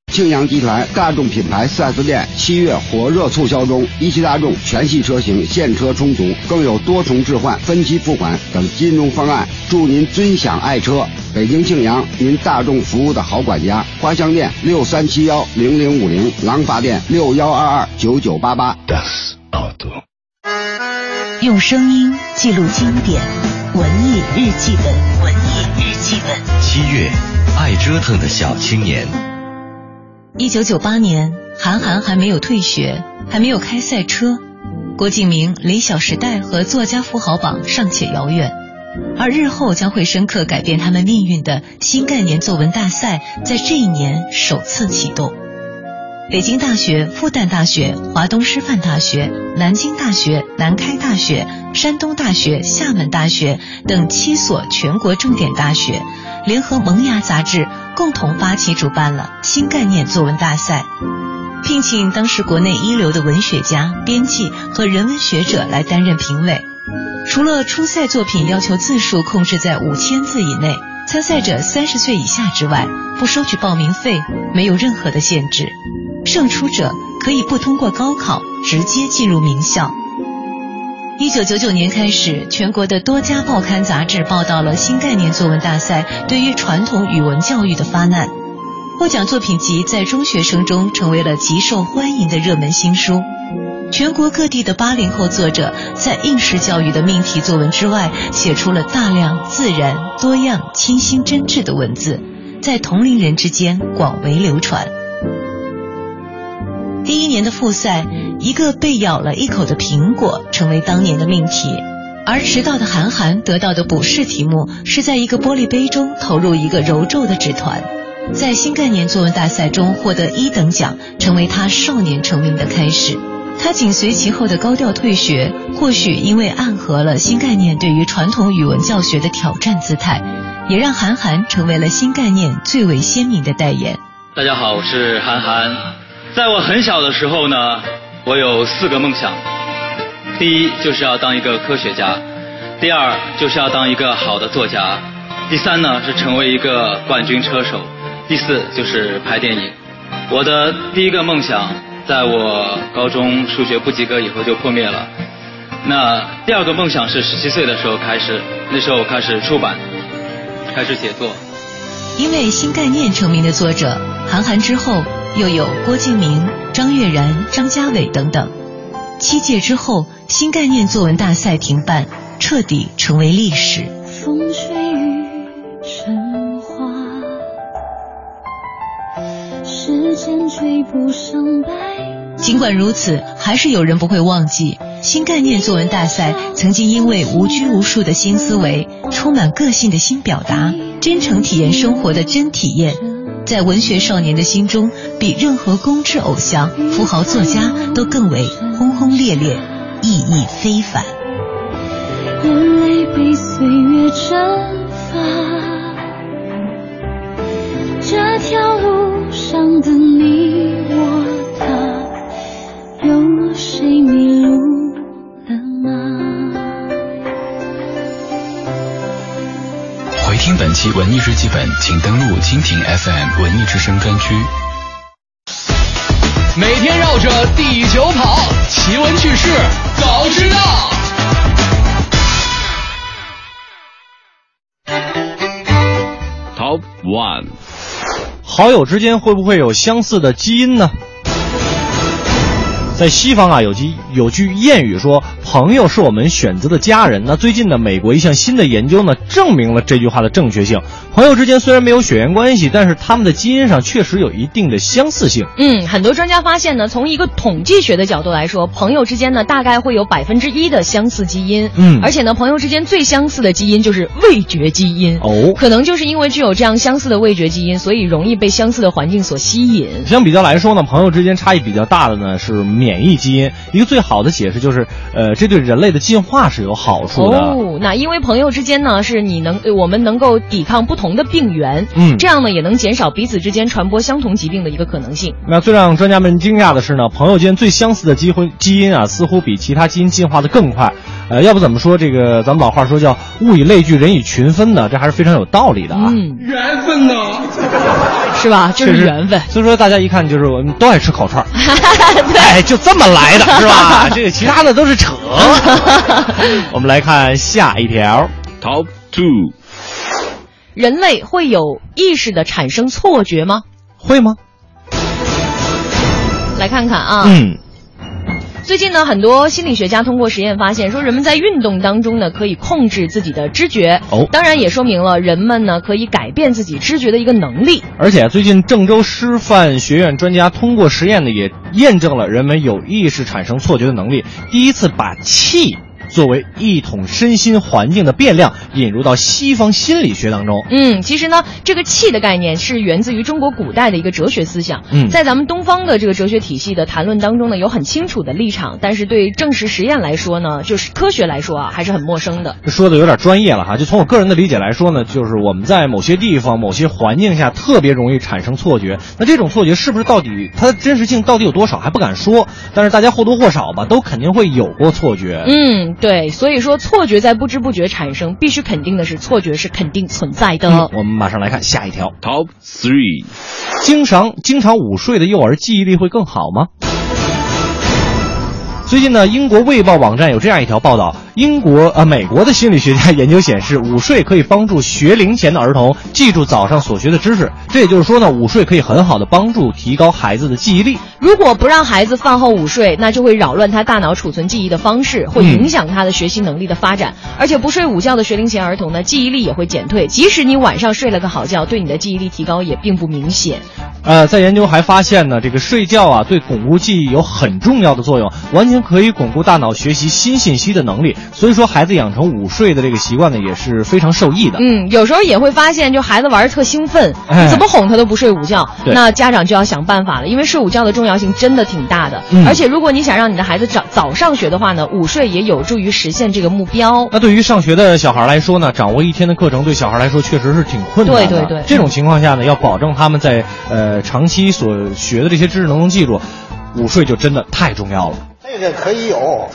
庆阳集团大众品牌 4S 店七月火热促销中，一汽大众全系车型现车充足，更有多重置换、分期付款等金融方案，祝您尊享爱车。北京庆阳，您大众服务的好管家。花乡店六三七幺零零五零，廊坊店六幺二二九九八八。用声音记录经典，文艺日记本，文艺日记本。七月，爱折腾的小青年。一九九八年，韩寒还没有退学，还没有开赛车，郭敬明、离小时代和作家富豪榜尚且遥远，而日后将会深刻改变他们命运的新概念作文大赛，在这一年首次启动。北京大学、复旦大学、华东师范大学、南京大学、南开大学、山东大学、厦门大学等七所全国重点大学，联合《萌芽》杂志共同发起主办了新概念作文大赛，聘请当时国内一流的文学家、编辑和人文学者来担任评委。除了初赛作品要求字数控制在五千字以内，参赛者三十岁以下之外，不收取报名费，没有任何的限制。胜出者可以不通过高考，直接进入名校。一九九九年开始，全国的多家报刊杂志报道了新概念作文大赛对于传统语文教育的发难。获奖作品集在中学生中成为了极受欢迎的热门新书。全国各地的八零后作者在应试教育的命题作文之外，写出了大量自然、多样、清新、真挚的文字，在同龄人之间广为流传。第一年的复赛，一个被咬了一口的苹果成为当年的命题，而迟到的韩寒得到的补试题目是在一个玻璃杯中投入一个揉皱的纸团，在新概念作文大赛中获得一等奖，成为他少年成名的开始。他紧随其后的高调退学，或许因为暗合了新概念对于传统语文教学的挑战姿态，也让韩寒成为了新概念最为鲜明的代言。大家好，我是韩寒。在我很小的时候呢，我有四个梦想：第一就是要当一个科学家；第二就是要当一个好的作家；第三呢是成为一个冠军车手；第四就是拍电影。我的第一个梦想。在我高中数学不及格以后就破灭了。那第二个梦想是十七岁的时候开始，那时候我开始出版，开始写作。因为新概念成名的作者韩寒之后，又有郭敬明、张悦然、张家伟等等。七届之后，新概念作文大赛停办，彻底成为历史。风吹雨成时间追不上白。尽管如此，还是有人不会忘记新概念作文大赛曾经因为无拘无束的新思维、充满个性的新表达、真诚体验生活的真体验，在文学少年的心中，比任何公知偶像、富豪作家都更为轰轰烈烈、意义非凡。眼泪被岁月蒸发，这条路上的你我他。有谁迷路了吗？回听本期文艺日记本，请登录蜻蜓 FM 文艺之声专区。每天绕着地球跑，奇闻趣事早知道。Top One，好友之间会不会有相似的基因呢？在西方啊，有句有句谚语说，朋友是我们选择的家人。那最近呢，美国一项新的研究呢，证明了这句话的正确性。朋友之间虽然没有血缘关系，但是他们的基因上确实有一定的相似性。嗯，很多专家发现呢，从一个统计学的角度来说，朋友之间呢，大概会有百分之一的相似基因。嗯，而且呢，朋友之间最相似的基因就是味觉基因。哦，可能就是因为具有这样相似的味觉基因，所以容易被相似的环境所吸引。相比较来说呢，朋友之间差异比较大的呢是免疫基因。一个最好的解释就是，呃，这对人类的进化是有好处的。哦，那因为朋友之间呢，是你能我们能够抵抗不同的病源，嗯，这样呢也能减少彼此之间传播相同疾病的一个可能性。那最让专家们惊讶的是呢，朋友间最相似的基婚基因啊，似乎比其他基因进化的更快。呃，要不怎么说这个咱们老话说叫物以类聚，人以群分呢？这还是非常有道理的啊。嗯，缘分呢，是吧？就是缘分。所以说大家一看就是我们都爱吃烤串 哎，就这么来的是吧？这个其他的都是扯。我们来看下一条，Top Two，人类会有意识的产生错觉吗？会吗？来看看啊。嗯。最近呢，很多心理学家通过实验发现，说人们在运动当中呢，可以控制自己的知觉。哦，当然也说明了人们呢可以改变自己知觉的一个能力。而且最近郑州师范学院专家通过实验呢，也验证了人们有意识产生错觉的能力。第一次把气作为一统身心环境的变量引入到西方心理学当中。嗯，其实呢，这个气的概念是源自于中国古代的一个哲学思想。嗯在咱们东方的这个哲学体系的谈论当中呢，有很清楚的立场，但是对证实实验来说呢，就是科学来说啊，还是很陌生的。说的有点专业了哈，就从我个人的理解来说呢，就是我们在某些地方、某些环境下特别容易产生错觉。那这种错觉是不是到底它的真实性到底有多少还不敢说，但是大家或多或少吧，都肯定会有过错觉。嗯，对，所以说错觉在不知不觉产生，必须肯定的是错觉是肯定存在的。嗯我们马上来看下一条 Top Three。经常经常午睡的幼儿记忆力会更好吗？最近呢，英国《卫报》网站有这样一条报道：英国呃，美国的心理学家研究显示，午睡可以帮助学龄前的儿童记住早上所学的知识。这也就是说呢，午睡可以很好的帮助提高孩子的记忆力。如果不让孩子饭后午睡，那就会扰乱他大脑储存记忆的方式，会影响他的学习能力的发展。而且不睡午觉的学龄前儿童呢，记忆力也会减退。即使你晚上睡了个好觉，对你的记忆力提高也并不明显。呃，在研究还发现呢，这个睡觉啊，对巩固记忆有很重要的作用，完全可以巩固大脑学习新信息的能力。所以说，孩子养成午睡的这个习惯呢，也是非常受益的。嗯，有时候也会发现，就孩子玩的特兴奋，哎怎么哄他都不睡午觉，那家长就要想办法了，因为睡午觉的重要性真的挺大的。嗯而且如果你想让你的孩子早早上学的话呢，午睡也有助于实现这个目标。那对于上学的小孩来说呢，掌握一天的课程对小孩来说确实是挺困难的。对对对这种情况下呢，要保证他们在呃长期所学的这些知识能够记住，午睡就真的太重要了。这个可以有，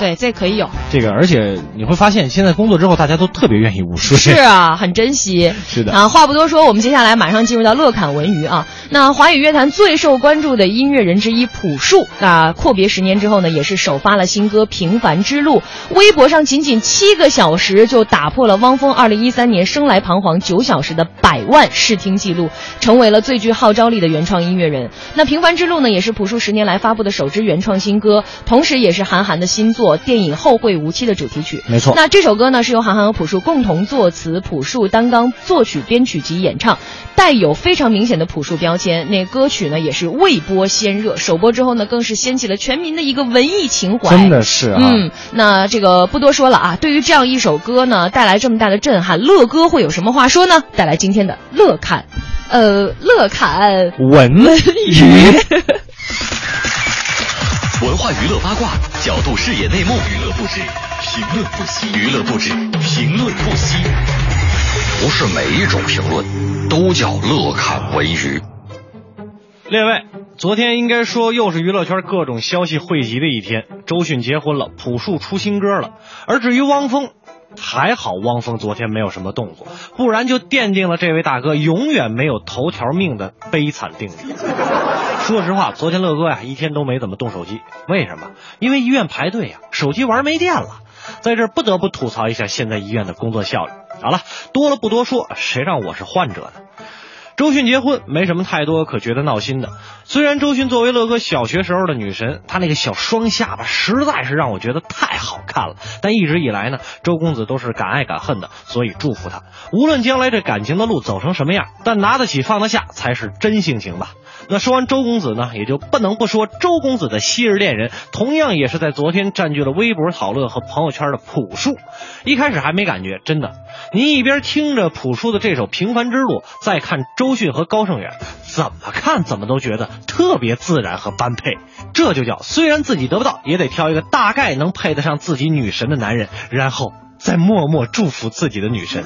对，这可以有。这个，而且你会发现，现在工作之后，大家都特别愿意午睡。是啊，很珍惜。是的啊，话不多说，我们接下来马上进入到乐侃文娱啊。那华语乐坛最受关注的音乐人之一朴树，那阔别十年之后呢，也是首发了新歌《平凡之路》，微博上仅仅七个小时就打破了汪峰二零一三年生来彷徨九小时的百万试听记录，成为了最具号召力的原创音乐人。那《平凡之路》呢，也是朴树十年来发布的首支原创新歌，同时也是韩寒的新作电影《后会无期》的主题曲。没错那这首歌呢是由韩寒和朴树共同作词，朴树担纲作曲、编曲及演唱，带有非常明显的朴树标签。那歌曲呢也是未播先热，首播之后呢更是掀起了全民的一个文艺情怀。真的是啊嗯，那这个不多说了啊。对于这样一首歌呢，带来这么大的震撼，乐哥会有什么话说呢？带来今天的乐侃，呃，乐侃文娱。文化娱乐八卦，角度视野内幕，娱乐不止，评论不息，娱乐不止，评论不息。不是每一种评论都叫乐看文娱。列位，昨天应该说又是娱乐圈各种消息汇集的一天。周迅结婚了，朴树出新歌了，而至于汪峰，还好汪峰昨天没有什么动作，不然就奠定了这位大哥永远没有头条命的悲惨定律。说实话，昨天乐哥呀一天都没怎么动手机，为什么？因为医院排队呀，手机玩没电了。在这不得不吐槽一下现在医院的工作效率。好了，多了不多说，谁让我是患者呢？周迅结婚没什么太多可觉得闹心的。虽然周迅作为乐哥小学时候的女神，她那个小双下巴实在是让我觉得太好看了。但一直以来呢，周公子都是敢爱敢恨的，所以祝福她。无论将来这感情的路走成什么样，但拿得起放得下才是真性情吧。那说完周公子呢，也就不能不说周公子的昔日恋人，同样也是在昨天占据了微博讨论和朋友圈的朴树。一开始还没感觉，真的，您一边听着朴树的这首《平凡之路》，再看周周迅和高胜远，怎么看怎么都觉得特别自然和般配。这就叫虽然自己得不到，也得挑一个大概能配得上自己女神的男人，然后在默默祝福自己的女神。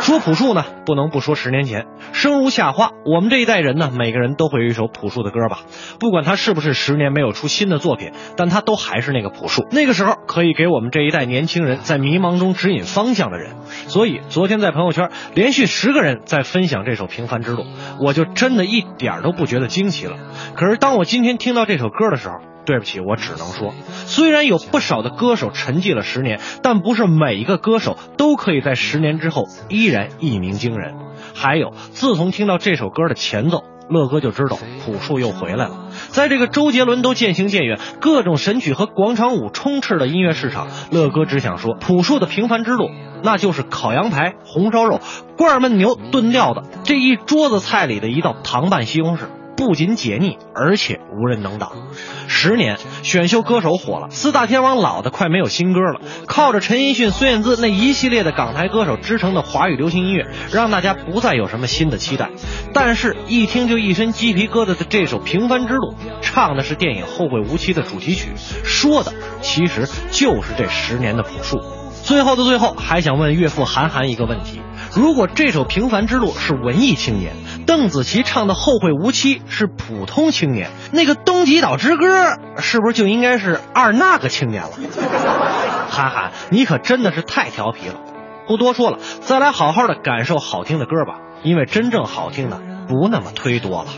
说朴树呢，不能不说十年前，生如夏花。我们这一代人呢，每个人都会有一首朴树的歌吧。不管他是不是十年没有出新的作品，但他都还是那个朴树。那个时候可以给我们这一代年轻人在迷茫中指引方向的人。所以昨天在朋友圈连续十个人在分享这首《平凡之路》，我就真的一点都不觉得惊奇了。可是当我今天听到这首歌的时候，对不起，我只能说，虽然有不少的歌手沉寂了十年，但不是每一个歌手都可以在十年之后依然一鸣惊人。还有，自从听到这首歌的前奏，乐哥就知道朴树又回来了。在这个周杰伦都渐行渐远、各种神曲和广场舞充斥的音乐市场，乐哥只想说，朴树的平凡之路，那就是烤羊排、红烧肉、罐焖牛炖料子这一桌子菜里的一道糖拌西红柿。不仅解腻，而且无人能挡。十年，选秀歌手火了，四大天王老的快没有新歌了。靠着陈奕迅、孙燕姿那一系列的港台歌手支撑的华语流行音乐，让大家不再有什么新的期待。但是，一听就一身鸡皮疙瘩的这首《平凡之路》，唱的是电影《后会无期》的主题曲，说的其实就是这十年的朴树。最后的最后，还想问岳父韩寒一个问题：如果这首《平凡之路》是文艺青年，邓紫棋唱的《后会无期》是普通青年，那个《东极岛之歌》是不是就应该是二那个青年了？韩寒，你可真的是太调皮了！不多说了，再来好好的感受好听的歌吧，因为真正好听的不那么忒多了。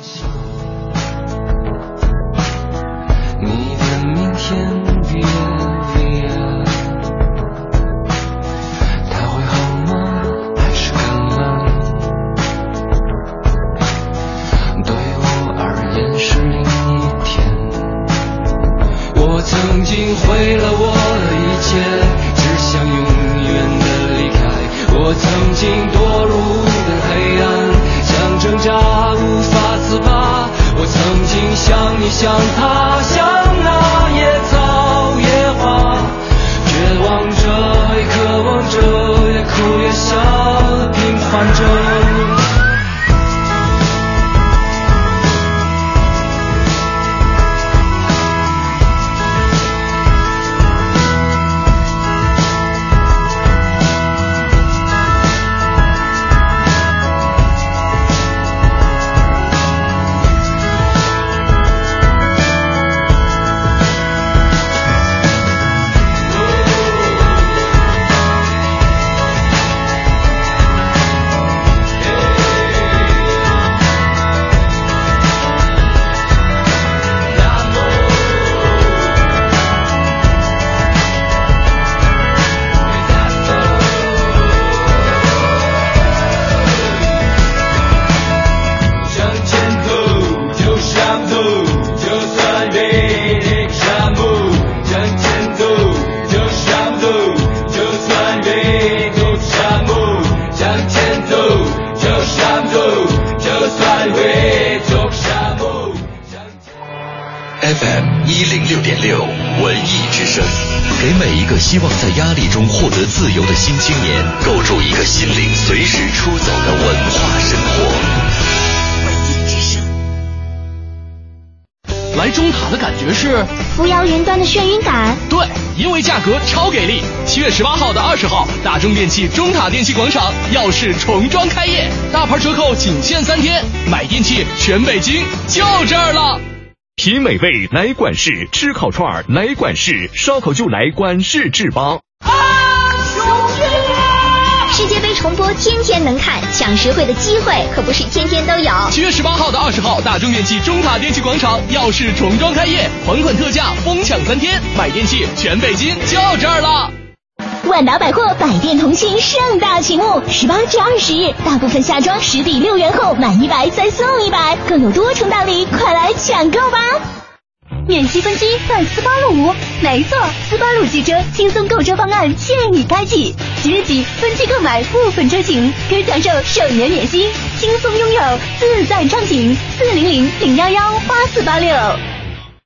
你的明天比毁了我的一切，只想永远的离开。我曾经堕入的黑暗，想挣扎无法自拔。我曾经像你，像他，像那野草野花，绝望着，也渴望着，也哭也笑，平凡着。给每一个希望在压力中获得自由的新青年，构筑一个心灵随时出走的文化生活。来中塔的感觉是扶摇云端的眩晕感。对，因为价格超给力。七月十八号到二十号，大中电器中塔电器广场耀世重装开业，大牌折扣仅限三天，买电器全北京就这儿了。品美味来管事，吃烤串儿来管事，烧烤就来管事制吧。世界杯重播天天能看，抢实惠的机会可不是天天都有。七月十八号到二十号，大中电器中塔电器广场耀世重装开业，款款特价，疯抢三天，买电器全北京就这儿了。万达百货百店同庆盛大启幕，十八至二十日，大部分夏装实抵六元后满一百再送一百，更有多重大礼，快来抢购吧！免息分期办斯巴鲁五，没错，斯巴鲁汽车轻松购车方案现已开启，即日起分期购买部分车型，可享受首年免息，轻松拥有自在畅行。四零零零幺幺八四八六。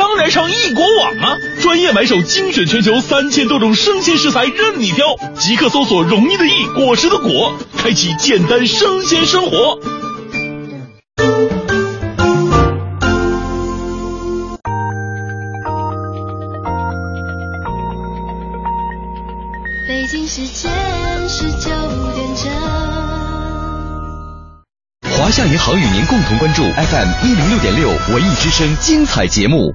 当然上易果网啊！专业买手精选全球三千多种生鲜食材任你挑，即刻搜索“容易的易，果实的果”，开启简单生鲜生活。北京时间十九点整。华夏银行与您共同关注 FM 一零六点六文艺之声精彩节目。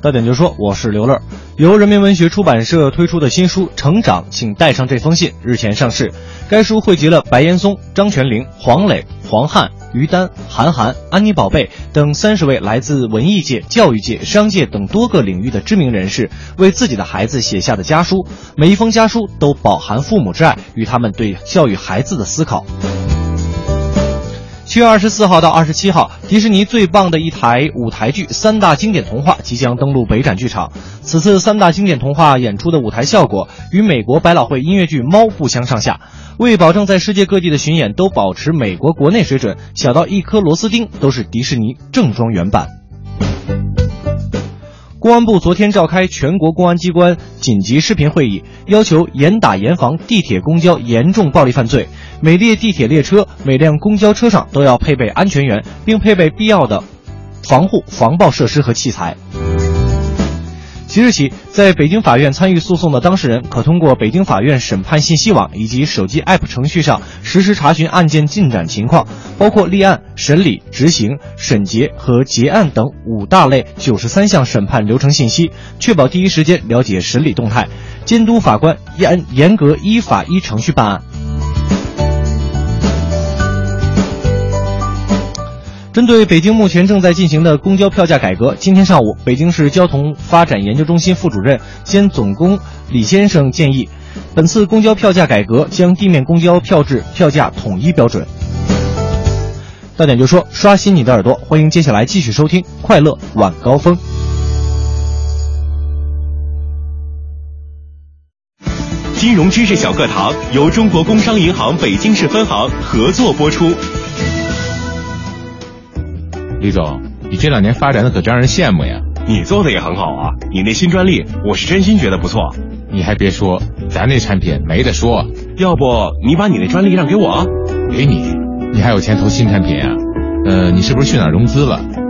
到点就说，我是刘乐。由人民文学出版社推出的新书《成长，请带上这封信》日前上市。该书汇集了白岩松、张泉灵、黄磊、黄汉、于丹、韩寒、安妮宝贝等三十位来自文艺界、教育界、商界等多个领域的知名人士为自己的孩子写下的家书。每一封家书都饱含父母之爱与他们对教育孩子的思考。七月二十四号到二十七号，迪士尼最棒的一台舞台剧《三大经典童话》即将登陆北展剧场。此次三大经典童话演出的舞台效果与美国百老汇音乐剧《猫》不相上下。为保证在世界各地的巡演都保持美国国内水准，小到一颗螺丝钉都是迪士尼正装原版。公安部昨天召开全国公安机关紧急视频会议，要求严打严防地铁公交严重暴力犯罪。每列地铁列车、每辆公交车上都要配备安全员，并配备必要的防护防爆设施和器材。即日起，在北京法院参与诉讼的当事人，可通过北京法院审判信息网以及手机 App 程序上实时查询案件进展情况，包括立案、审理、执行、审结和结案等五大类九十三项审判流程信息，确保第一时间了解审理动态，监督法官严严格依法依程序办案。针对北京目前正在进行的公交票价改革，今天上午，北京市交通发展研究中心副主任兼总工李先生建议，本次公交票价改革将地面公交票制票价统一标准。到点就说，刷新你的耳朵，欢迎接下来继续收听《快乐晚高峰》。金融知识小课堂由中国工商银行北京市分行合作播出。李总，你这两年发展的可真让人羡慕呀！你做的也很好啊，你那新专利，我是真心觉得不错。你还别说，咱那产品没得说。要不你把你那专利让给我？给你？你还有钱投新产品啊？呃，你是不是去哪儿融资了？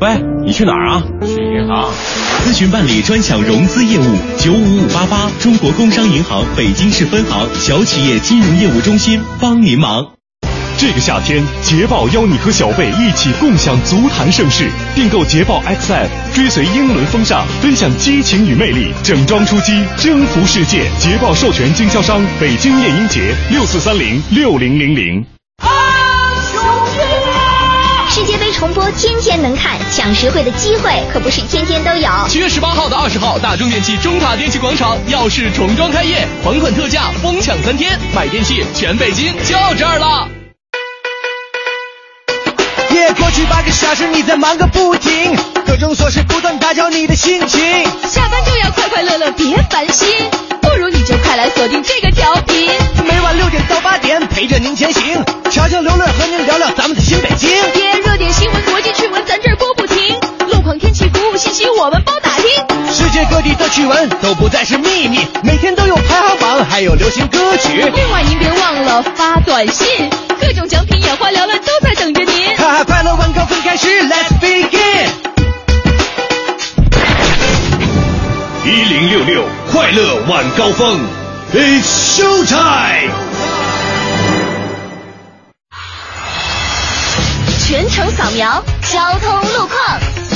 喂，你去哪儿啊？去银行。咨询办理专享融资业务，九五五八八，中国工商银行北京市分行小企业金融业务中心帮您忙。这个夏天，捷豹邀你和小贝一起共享足坛盛世。订购捷豹 XF，追随英伦风尚，分享激情与魅力，整装出击，征服世界。捷豹授权经销商北京夜莺节六四三零六零零零。啊重播天天能看，抢实惠的机会可不是天天都有。七月十八号到二十号，大众电器中塔电器广场耀世重装开业，还款特价疯抢三天，买电器全北京就这儿了。耶，过去八个小时你在忙个不停，各种琐事不断打搅你的心情。下班就要快快乐乐，别烦心，不如你就快来锁定这个调频。每晚六点到八点陪着您前行，乔乔刘乐和您聊聊咱们的新北京。耶，热点新闻、国际趣闻，咱这儿播不停。路况、天气、服务信息，我们包打听。世界各地的趣闻都不再是秘密，每天都有排行榜，还有流行歌曲。另外您别忘了发短信，各种奖品眼花缭乱都在等着您。哈哈，快乐晚高峰开始，Let's begin。一零六六快乐晚高峰，It's show time。全程扫描交通路况。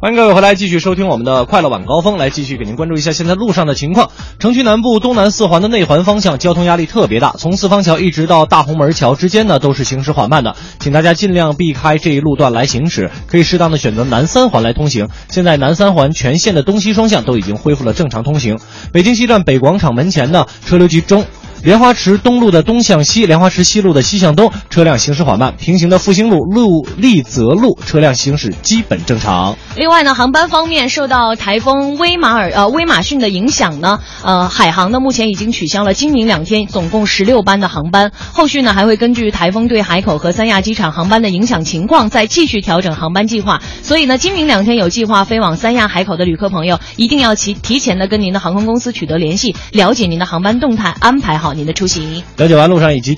欢迎各位回来，继续收听我们的快乐晚高峰，来继续给您关注一下现在路上的情况。城区南部东南四环的内环方向交通压力特别大，从四方桥一直到大红门桥之间呢都是行驶缓慢的，请大家尽量避开这一路段来行驶，可以适当的选择南三环来通行。现在南三环全线的东西双向都已经恢复了正常通行。北京西站北广场门前呢车流集中。莲花池东路的东向西，莲花池西路的西向东，车辆行驶缓慢。平行的复兴路、路立泽路，车辆行驶基本正常。另外呢，航班方面受到台风威马尔呃威马逊的影响呢，呃，海航呢目前已经取消了今明两天总共十六班的航班，后续呢还会根据台风对海口和三亚机场航班的影响情况，再继续调整航班计划。所以呢，今明两天有计划飞往三亚、海口的旅客朋友，一定要提提前的跟您的航空公司取得联系，了解您的航班动态，安排好您的出行。了解完路上以及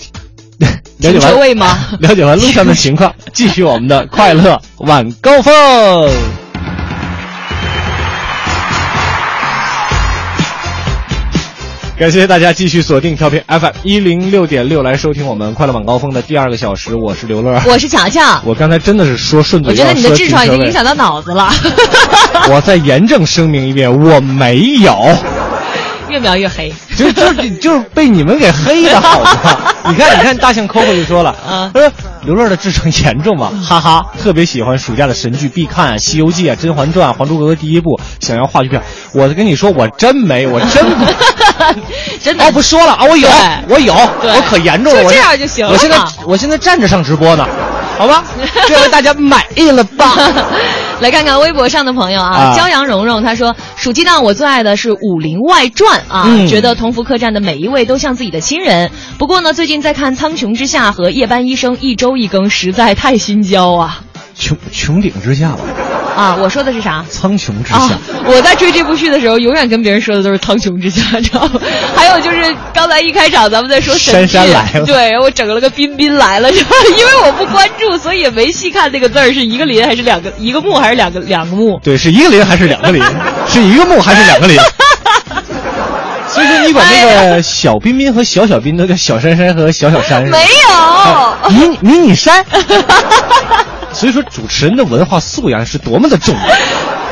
了解停车位吗 了解完路上的情况，继续我们的快乐晚高峰。感谢大家继续锁定调频 FM 一零六点六来收听我们快乐晚高峰的第二个小时，我是刘乐。我是乔乔，我刚才真的是说顺嘴，我觉得你的痔疮已经影响到脑子了，我再严正声明一遍，我没有，越描越黑。就就是就是被你们给黑的好吗？你看，你看，大象 Coco 就说了，嗯他说刘乐的痔疮严重嘛，哈哈，特别喜欢暑假的神剧必看啊，《西游记》啊，《甄嬛传》《还珠格格》第一部，想要话剧票。我跟你说，我真没，我真不。真的哦，不说了啊，我有，我有，我可严重了，我现样就行了我现在我现在站着上直播呢，好吧？这回大家满意了吧？来看看微博上的朋友啊，啊。骄阳蓉蓉他说，暑期档我最爱的是《武林外传》啊，嗯。觉得同福客栈的每一位都像自己的亲人。不过呢，最近在看《苍穹之下》和《夜班医生》，一周一更，实在太心焦啊穹穹顶之下吧，啊！我说的是啥？苍穹之啊下。！我在追这部剧的时候，永远跟别人说的都是苍穹之下，知道吗？还有就是刚才一开场咱们在说神剧，姗姗来了对我整了个彬彬来了，知道吗？因为我不关注，所以也没细看那个字儿是一个林还是两个一个木还是两个两个木。对，是一个林还是两个林？是一个木还是两个林？你管那个小彬彬和小小彬都叫小珊珊和小小珊？没有，迷迷你山。所以说主持人的文化素养是多么的重要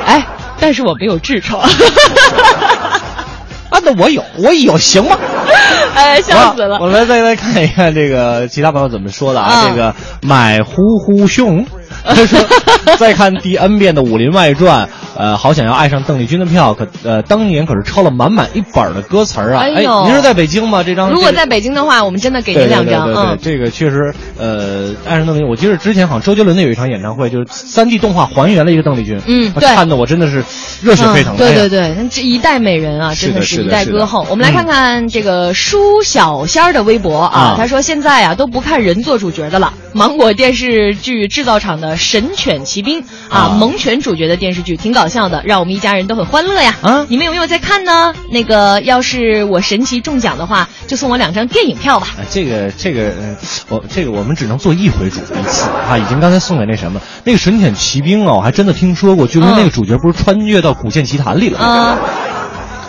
哎，但是我没有痔疮，啊！那我有，我有行吗？哎，笑死了我。来再来看一看这个其他朋友怎么说的啊？啊这个买呼呼熊，他说 再看第 N 遍的《武林外传》，呃，好想要爱上邓丽君的票，可呃当年可是抄了满满一本儿的歌词儿啊！哎呦您是在北京吗？这张如果在北京的话，我们真的给您两张，对对对嗯。这个确实，呃，爱上邓丽君，我记得之前好像周杰伦的有一场演唱会，就是三 D 动画还原了一个邓丽君，啊嗯对看的我真的是热血沸腾。嗯对对对，那这一代美人啊，真的是一代歌后。我们来看看这个舒小仙儿的微博啊啊，他说现在啊都不看人做主角的了。芒果电视剧制造厂的《神犬奇兵》啊啊，蒙犬主角的电视剧挺搞笑的，让我们一家人都很欢乐呀。啊？你们有没有在看呢？那个要是我神奇中奖的话，就送我两张电影票吧。啊，这个这个，呃我这个我们只能做一回主一次啊，已经刚才送给那什么那个神犬奇兵啊，我还真的听说过，据说嗯那个主角不是穿越到古剑奇谭里了吗？啊，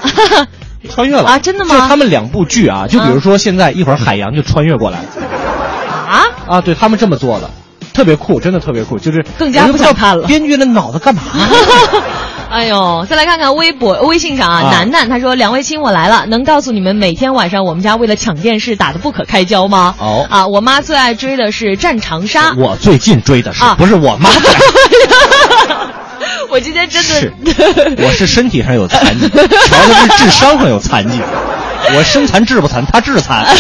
穿越了。啊真的吗？就他们两部剧啊，就比如说现在一会儿海洋就穿越过来了。啊？啊，对他们这么做的，特别酷，真的特别酷，就是更加不想看了编剧的脑子干嘛？哎呦，再来看看微博、微信上啊，啊楠楠他说：“两位亲，我来了，能告诉你们每天晚上我们家为了抢电视打得不可开交吗？”哦啊，我妈最爱追的是《战长沙》。我最近追的是啊不是我妈？我今天真的是，我是身体上有残疾，乔的是智商上有残疾。我身残志不残，他志残。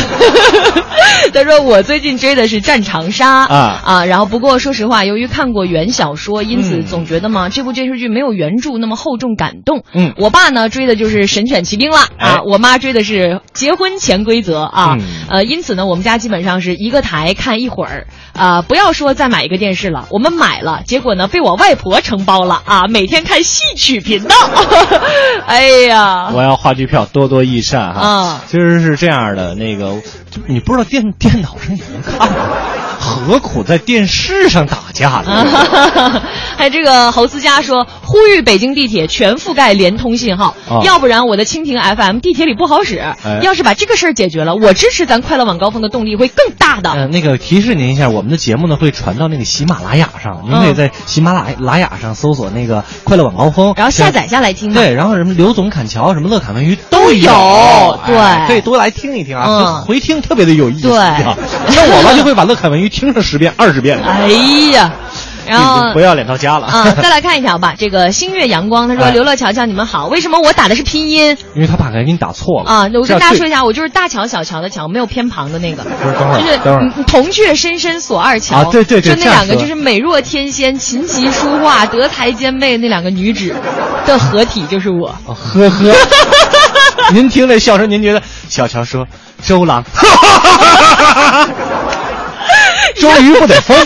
他说我最近追的是《战长沙》啊。啊，然后不过说实话，由于看过原小说，因此嗯。总觉得嘛，这部电视剧没有原著那么厚重感动。嗯。我爸呢追的就是《神犬奇兵》了啊哎，我妈追的是《结婚潜规则》啊嗯，呃，因此呢，我们家基本上是一个台看一会儿啊，不要说再买一个电视了，我们买了，结果呢被我外婆承包了啊，每天看戏曲频道，哎呀，我要话剧票，多多益善哈。啊其实是这样的，那个你不知道电电脑上也能看？何苦在电视上打架呢？还有这个侯思佳说，呼吁北京地铁全覆盖联通信号，哦要不然我的蜻蜓 FM 地铁里不好使。哎。要是把这个事儿解决了，我支持咱快乐晚高峰的动力会更大的。呃，那个提示您一下，我们的节目呢会传到那个喜马拉雅上，您可以在喜马拉拉雅上搜索那个“快乐晚高峰”，然后下载下来听嘛对，然后什么刘总砍桥，什么乐侃文娱都都有。哎对。可以多来听一听啊，回听特别的有意思。对。啊像我吧就会把乐侃文娱听上十遍、二十遍。哎呀，然后不要脸到家了啊，再来看一条吧。这个星月阳光他说：“哎刘乐乔乔，你们好，为什么我打的是拼音因为他怕给你打错了啊？我跟大家说一下，我就是大乔小乔的乔，没有偏旁的那个。不是，等会儿，就是等会儿。嗯铜雀深深锁二乔啊对对对就那两个就是美若天仙、琴棋书画、德才兼备那两个女子的合体就是我。哦呵呵，您听这笑声，您觉得小乔说周郎，周瑜不得疯？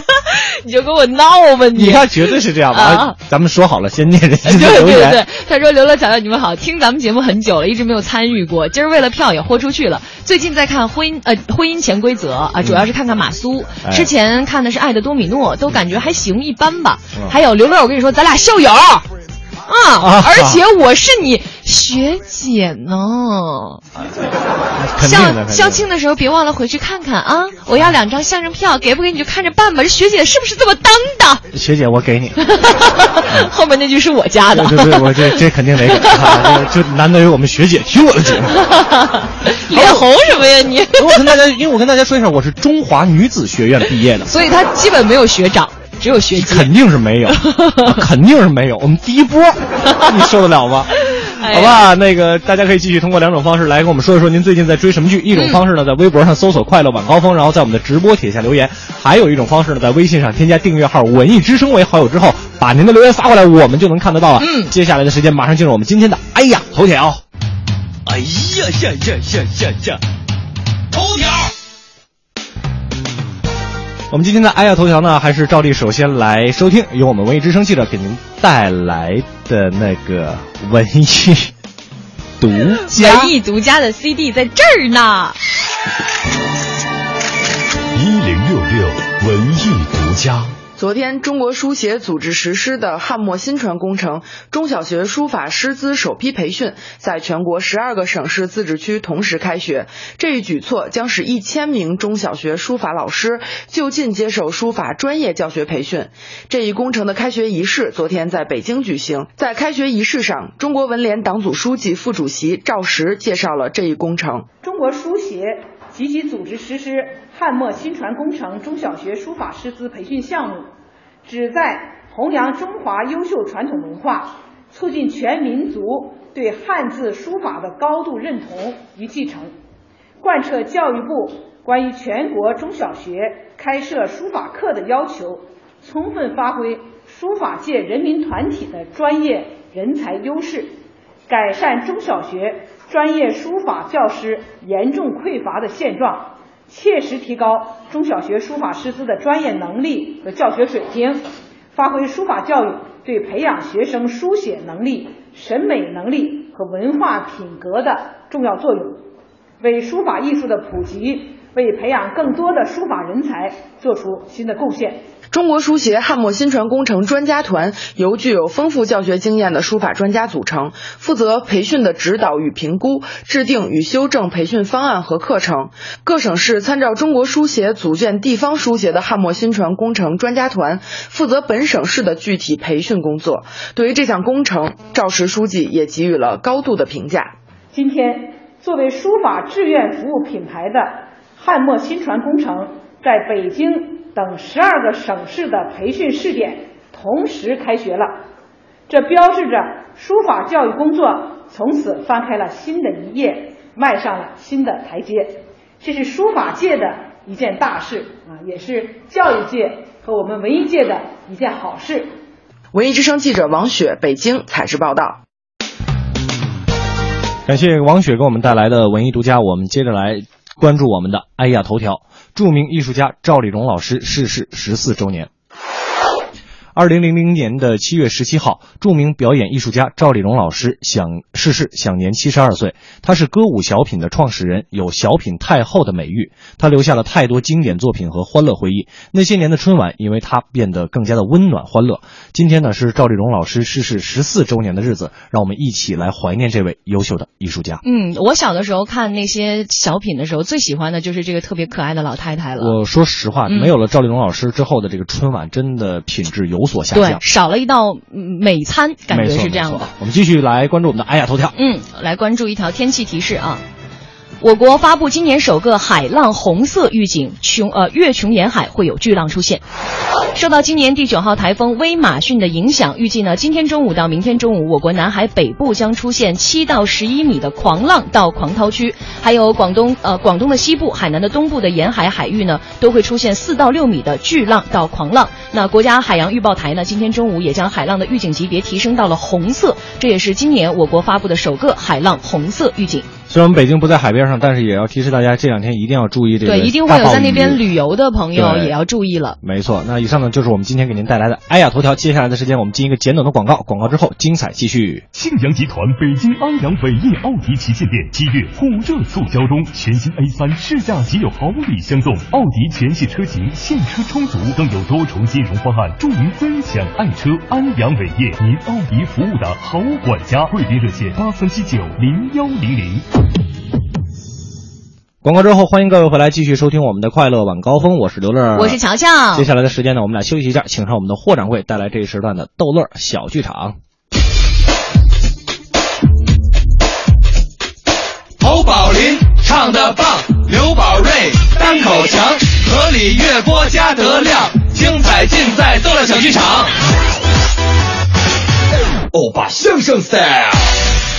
你就跟我闹吧你！你看绝对是这样吧？啊咱们说好了，先念人家的对留言。对对，他说刘乐乔乔你们好，听咱们节目很久了，一直没有参与过，今儿为了票也豁出去了。最近在看婚姻呃婚姻潜规则啊，主要是看看马苏，哎之前看的是爱的多米诺，都感觉还行一般吧。嗯还有刘乐，我跟你说，咱俩校友。啊啊，而且我是你学姐呢。校校庆的时候别忘了回去看看啊！我要两张相声票，给不给你就看着办吧。这学姐是不是这么当的？学姐，我给你。后面那句是我加的。对对对，我这这肯定得给 啊！这就难得有我们学姐听我的节目。脸红什么呀你？我跟大家，因为我跟大家说一下，我是中华女子学院毕业的，所以她基本没有学长，只有学姐。肯定是没有，啊肯定是没有。我们第一波，你受得了吗？哎好吧，那个大家可以继续通过两种方式来跟我们说一说您最近在追什么剧。一种方式呢，在微博上搜索“快乐晚高峰”，然后在我们的直播帖下留言；还有一种方式呢，在微信上添加订阅号“文艺之声”为好友之后，把您的留言发过来，我们就能看得到了。嗯，接下来的时间马上进入我们今天的哎呀头条。哎呀呀呀呀呀呀！头条。我们今天的哎呀头条呢，还是照例首先来收听由我们文艺之声记者给您带来的那个文艺 独家。文艺独家的 CD 在这儿呢。一零六六文艺昨天，中国书协组织实施的汉墨新传工程中小学书法师资首批培训，在全国十二个省市自治区同时开学。这一举措将使一千名中小学书法老师就近接受书法专业教学培训。这一工程的开学仪式昨天在北京举行。在开学仪式上，中国文联党组书记、副主席赵石介绍了这一工程。中国书协积极组织实施汉墨新传工程中小学书法师资培训项目，旨在弘扬中华优秀传统文化，促进全民族对汉字书法的高度认同与继承，贯彻教育部关于全国中小学开设书法课的要求，充分发挥书法界人民团体的专业人才优势，改善中小学专业书法教师严重匮乏的现状，切实提高中小学书法师资的专业能力和教学水平，发挥书法教育对培养学生书写能力、审美能力和文化品格的重要作用，为书法艺术的普及、为培养更多的书法人才做出新的贡献。中国书协汉墨新传工程专家团由具有丰富教学经验的书法专家组成，负责培训的指导与评估，制定与修正培训方案和课程。各省市参照中国书协组建地方书协的汉墨新传工程专家团，负责本省市的具体培训工作。对于这项工程，赵石书记也给予了高度的评价。今天，作为书法志愿服务品牌的汉墨新传工程，在北京等十二个省市的培训试点同时开学了，这标志着书法教育工作从此翻开了新的一页，迈上了新的台阶。这是书法界的一件大事啊，也是教育界和我们文艺界的一件好事。文艺之声记者王雪，北京采制报道。感谢王雪给我们带来的文艺独家，我们接着来关注我们的哎呀头条。著名艺术家赵丽蓉老师逝世十四周年。二零零零年的七月十七号，著名表演艺术家赵丽蓉老师享逝世，享年七十二岁。她是歌舞小品的创始人，有“小品太后”的美誉。她留下了太多经典作品和欢乐回忆。那些年的春晚，因为她变得更加的温暖欢乐。今天呢，是赵丽蓉老师逝世十四周年的日子，让我们一起来怀念这位优秀的艺术家。嗯，我小的时候看那些小品的时候，最喜欢的就是这个特别可爱的老太太了。我说实话，嗯没有了赵丽蓉老师之后的这个春晚，真的品质有所下对降，。少了一道嗯美餐，感觉是这样的。我们继续来关注我们的哎呀头条。嗯，来关注一条天气提示啊。我国发布今年首个海浪红色预警，琼呃越琼沿海会有巨浪出现。受到今年第九号台风威马逊的影响，预计呢今天中午到明天中午，我国南海北部将出现七到十一米的狂浪到狂涛区，还有广东呃广东的西部、海南的东部的沿海海域呢都会出现四到六米的巨浪到狂浪。那国家海洋预报台呢今天中午也将海浪的预警级别提升到了红色，这也是今年我国发布的首个海浪红色预警。虽然我们北京不在海边上，但是也要提示大家，这两天一定要注意这个对，一定会有在那边旅。游的朋友也要注意了。没错，那以上呢就是我们今天给您带来的哎呀头条。接下来的时间，我们进一个简短的广告，广告之后精彩继续。庆阳集团北京安阳伟业奥迪旗舰店七月火热促销中，全新 A 三试驾即有好礼相送，奥迪全系车型现车充足，更有多重金融方案助您分享爱车。安阳伟业，您奥迪服务的好管家，贵宾热线八三七九零幺零零。广告之后，欢迎各位回来继续收听我们的快乐晚高峰，我是刘乐，我是乔乔接下来的时间呢，我们俩休息一下，请上我们的霍掌柜带来这一时段的逗乐小剧场。侯宝林唱的棒，刘宝瑞单口强，河里月波加德亮，精彩尽在逗乐小剧场。欧巴相声 style。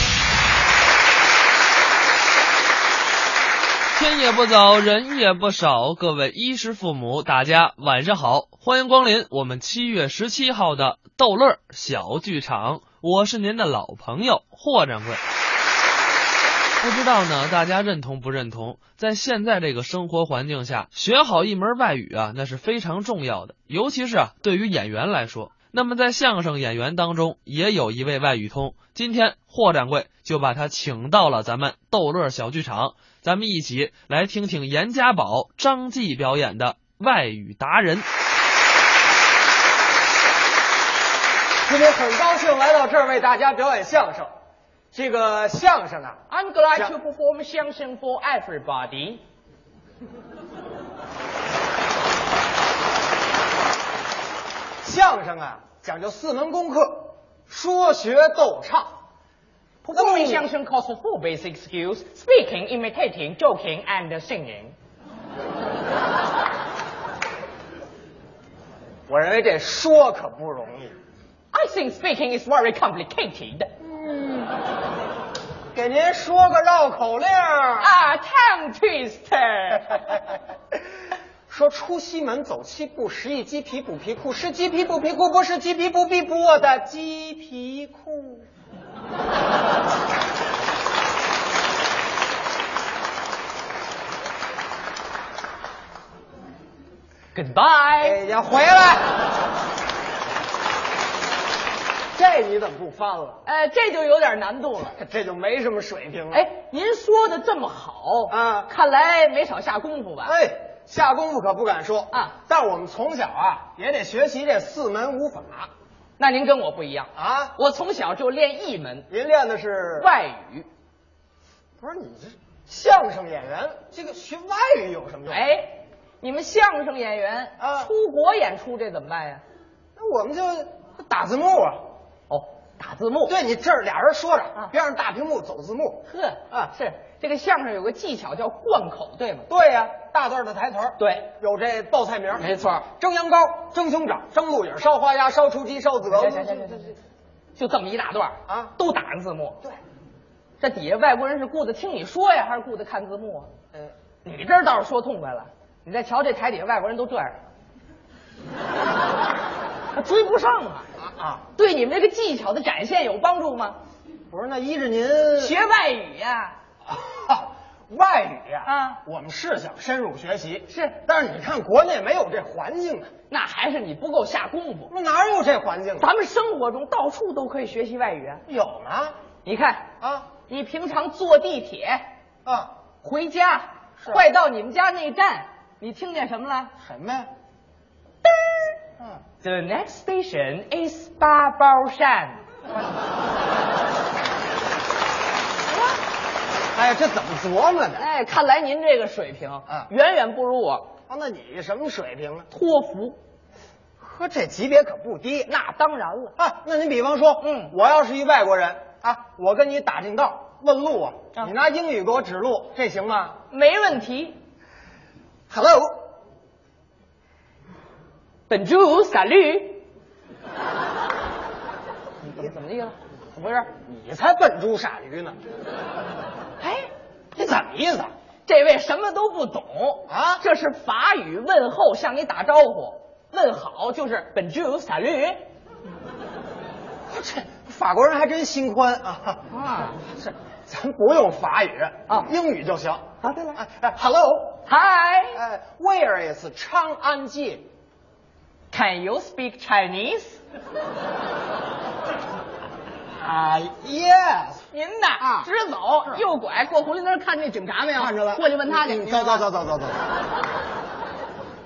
天也不早，人也不少，各位衣食父母，大家晚上好，欢迎光临我们七月十七号的逗乐小剧场，我是您的老朋友霍掌柜。不知道呢，大家认同不认同？在现在这个生活环境下，学好一门外语啊，那是非常重要的，尤其是啊，对于演员来说。那么在相声演员当中，也有一位外语通。今天霍掌柜就把他请到了咱们逗乐小剧场，咱们一起来听听严家宝、张继表演的外语达人。今天很高兴来到这儿为大家表演相声。这个相声啊 I'm glad to perform 相声 for everybody。相声啊，讲究四门功课：说学逗唱。Performing 相声 calls for four basic skills: speaking, imitating, joking, and singing。我认为这说可不容易。I think speaking is very complicated 嗯。给您说个绕口令啊，tongue twister。说出西门走七步，十一鸡皮补皮裤，是鸡皮补皮裤，不是鸡皮不皮补我的鸡皮裤。Goodbye。哎呀，回来！这你怎么不翻了？哎，这就有点难度了。这就没什么水平了。哎，您说的这么好啊，看来没少下功夫吧？哎，下功夫可不敢说啊，但是我们从小啊也得学习这四门五法。那您跟我不一样啊，我从小就练一门。您练的是外语。不是你这相声演员，这个学外语有什么用？哎，你们相声演员啊，出国演出这怎么办呀？那我们就打字幕啊。哦，打字幕。对你这儿俩人说着，啊、边上大屏幕走字幕。呵啊，是这个相声有个技巧叫贯口，对吗？对呀、啊，大段的台词儿。对，有这报菜名。没错，蒸羊羔、蒸熊掌、蒸鹿尾、烧花鸭、烧雏鸡、烧子鹅。行行行行行，就这么一大段啊，都打上字幕。对，这底下外国人是顾着听你说呀，还是顾着看字幕啊？嗯，你这倒是说痛快了。你再瞧这台底下外国人都这样，他追不上啊啊！对你们这个技巧的展现有帮助吗？不是，那依着您学外语呀、啊，外语呀，啊，我们是想深入学习，是，但是你看国内没有这环境啊，那还是你不够下功夫。那哪有这环境啊？咱们生活中到处都可以学习外语啊。有吗？你看啊，你平常坐地铁啊，回家，快到你们家那站，你听见什么了？什么呀？嗯，The next station is 八宝山。哎呀，这怎么琢磨的？哎，看来您这个水平啊，远远不如我。啊，那你什么水平啊？托福。呵，这级别可不低。那当然了啊。那您比方说，嗯，我要是一外国人啊，我跟你打听道问路啊，你拿英语给我指路，这行吗？没问题。Hello。Bonjour, salut。你怎么地了？怎么回事？你才笨猪傻驴呢！哎，你怎么意思？这位什么都不懂啊？这是法语问候，向你打招呼，问好就是 Bonjour, salut。这法国人还真心宽啊！啊，是，咱不用法语啊，英语就行。啊。对了。哎哎，Hello，Hi，哎，Where is 昌安街？Can you speak Chinese？啊、uh,，Yes。您呐，啊，直走，右拐过红绿灯看那警察没有？看着了。过去问他去。嗯、走走走走走走。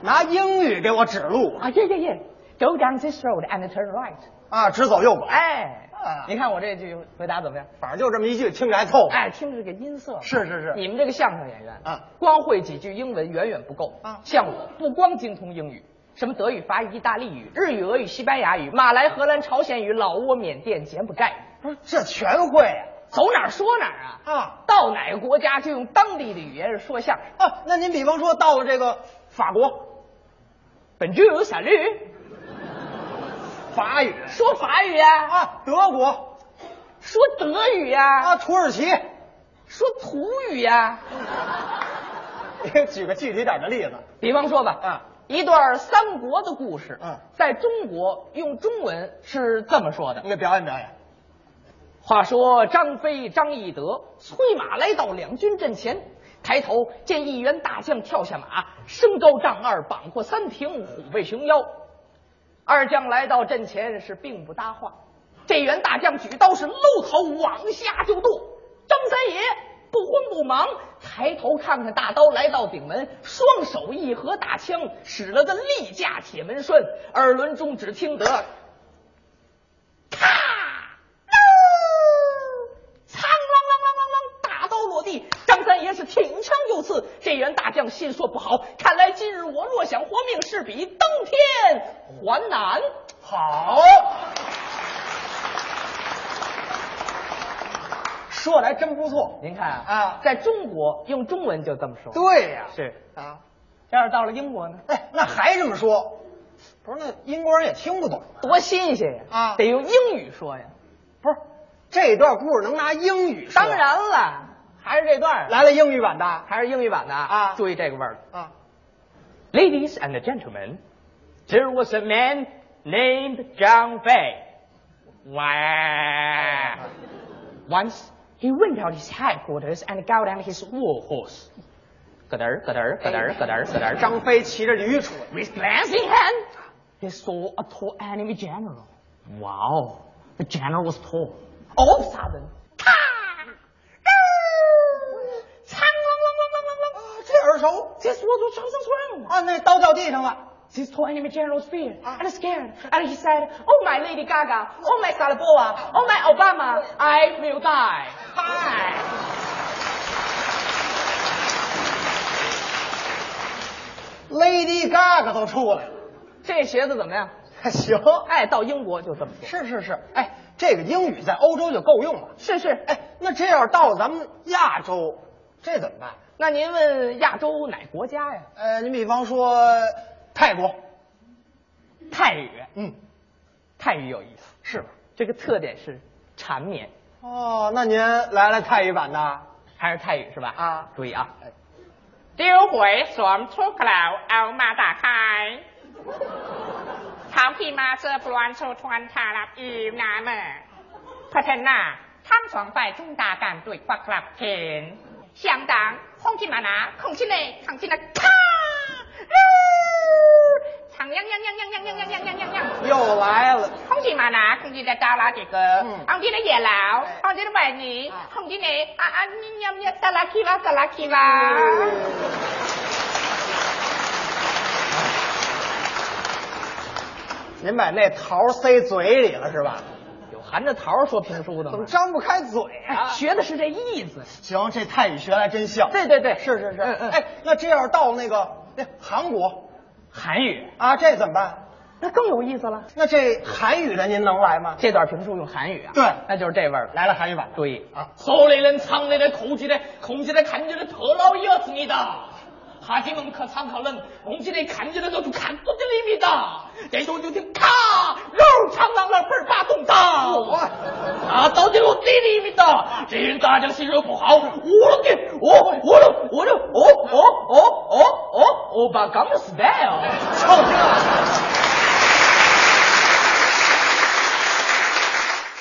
拿英语给我指路啊！耶耶耶！Go down this road and turn right。啊，直走右拐。哎，啊，你看我这句回答怎么样？反正就这么一句，听着还凑合。哎，听着这个音色。是是是。你们这个相声演员啊，光会几句英文远远不够啊。像我，不光精通英语。什么德语、法语、意大利语、日语、俄语、西班牙语、马来、荷兰、朝鲜语、老挝、缅甸、柬埔寨语，不是这全会啊？走哪儿说哪儿啊！啊，到哪个国家就用当地的语言说相声啊。那您比方说到了这个法国，本就有散律，法语说法语啊啊，德国说德语呀啊，土耳其说土语呀。你举个具体点的例子，比方说吧，啊。一段三国的故事，嗯，在中国用中文是这么说的。你给表演表演。话说张飞、张翼德催马来到两军阵前，抬头见一员大将跳下马，身高丈二，膀阔三庭，虎背熊腰。二将来到阵前是并不搭话，这员大将举刀是搂头往下就剁。张三爷不慌不忙。抬头看看大刀来到顶门，双手一合大枪，使了个力架铁门栓。耳轮中只听得咔嘡，苍啷啷啷啷啷，大刀落地。张三爷是挺枪就刺，这员大将心说不好，看来今日我若想活命，是比登天还难。好。说来真不错，您看啊，在中国用中文就这么说。对呀、啊，是啊。要是到了英国呢？哎，那还这么说，不是？那英国人也听不懂，多新鲜呀！啊，得用英语说呀。不是，这段故事能拿英语说？当然了，还是这段来了英语版的，还是英语版的啊！注意这个味儿啊！Ladies and gentlemen, there was a man named John Fay. Wow. Once. He went out his headquarters and got on his war horse. 咯噔咯噔咯噔咯噔咯噔。张飞骑着驴出来。 With lance in hand, he saw a tall enemy general. Wow, the general was tall. All of a sudden, 耳熟。这说出长生栓啊，那刀掉地上了。This tall enemy general was feared and scared, and he said, "Oh my Lady Gaga, oh my Salaboa, oh my Obama, I will die." Hi.。Lady Gaga 都出来了，这鞋子怎么样？还行。哎，到英国就这么说。是是是，哎，这个英语在欧洲就够用了。是是，哎，那这要到咱们亚洲，这怎么办？那您问亚洲哪国家呀？呃，您比方说泰国，泰语，嗯，泰语有意思，是吧？这个特点是缠绵。哦，那您来了泰语版的，还是泰语是吧？啊，注意啊，丢回双出口，奥马打开，长皮马车不乱出穿插了一纳么，可天呐，汤床在中大干对，发了钱，相当。红进嘛拿，空进嘞，扛进来，咔，唱呀呀呀呀呀呀呀呀呀呀呀，又来了。红进嘛拿，空进来打拉这个，红进来夜老，红进来外女，红进来啊啊你呀呀达拉起哇达拉起哇。您把那桃塞嘴里了是吧？有含着桃说评书的吗？怎么张不开嘴啊？学的是这意思。行，这泰语学来真像。对对对，是是是。嗯嗯哎，那这要是到那个那韩国，韩语啊，这怎么办？那更有意思了。那这韩语的您能来吗？这段评书用韩语啊？对，那就是这味儿。来了韩语版。对啊，手里人唱的的空气的空气的看见的特老有思密他进门可参冷，我们记得看见那个就看不见里面的，这时候就听咔，肉长狼老板把动刀，啊，到底我地里面的，这人大将心说不好，我给，我我了我我我我我我我把钢丝，操你妈！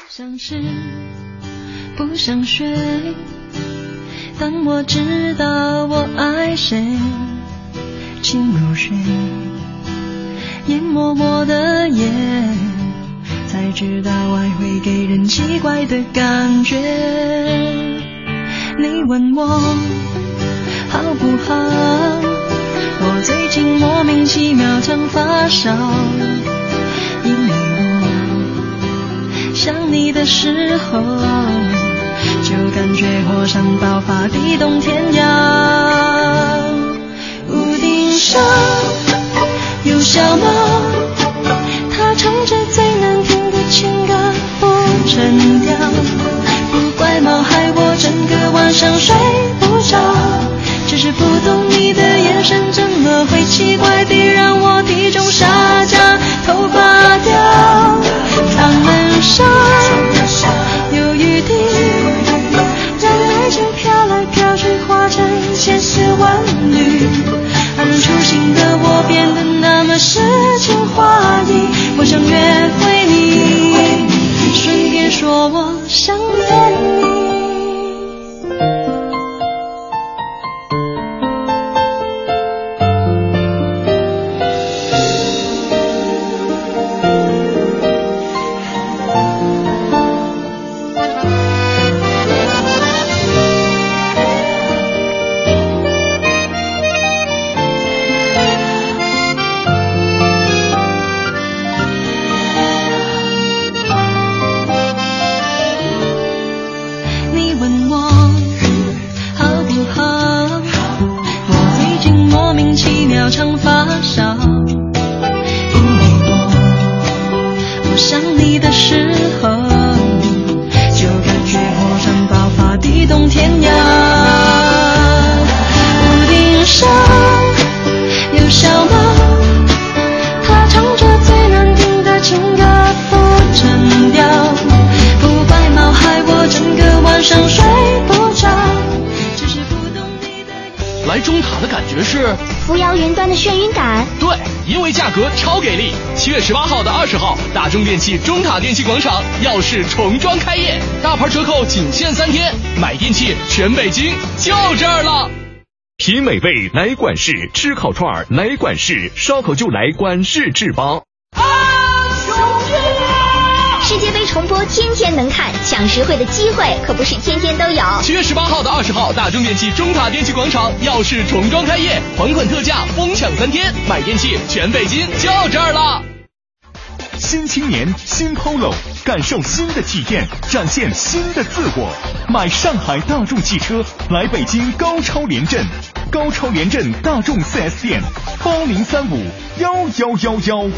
像是不想睡。当我知道我爱谁，情如水，淹没我的夜，才知道爱会给人奇怪的感觉。你问我好不好？我最近莫名其妙常发烧，因为我想你的时候。就感觉火山爆发，地动天摇。屋顶上有小猫，我想约耀世重装开业，大牌折扣仅限三天，买电器全北京就这儿了。品美味来管事，吃烤串儿来管事，烧烤就来管事制吧。世界杯重播天天能看，抢实惠的机会可不是天天都有。七月十八号到二十号，大中电器中塔电器广场耀世重装开业，还款特价，疯抢三天，买电器全北京就这儿了。新青年，新 Polo，感受新的体验，展现新的自我。买上海大众汽车，来北京高超联镇，高超联镇大众 4S 店，八零三五幺幺幺幺。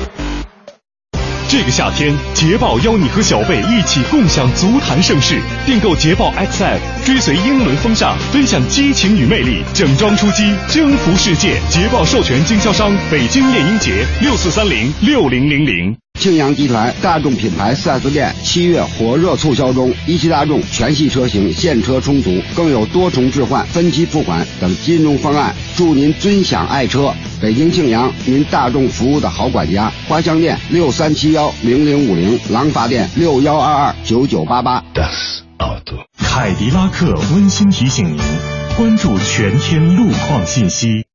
这个夏天，捷豹邀你和小贝一起共享足坛盛世。订购捷豹 XF，追随英伦风尚，分享激情与魅力，整装出击，征服世界。捷豹授权经销商北京猎鹰节六四三零六零零零。庆阳集团大众品牌 4S 店七月火热促销中，一汽大众全系车型现车充足，更有多重置换、分期付款等金融方案，祝您尊享爱车。北京庆阳，您大众服务的好管家。花乡店六三七幺零零五零，廊坊店六幺二二九九八八。凯迪拉克温馨提醒您：关注全天路况信息。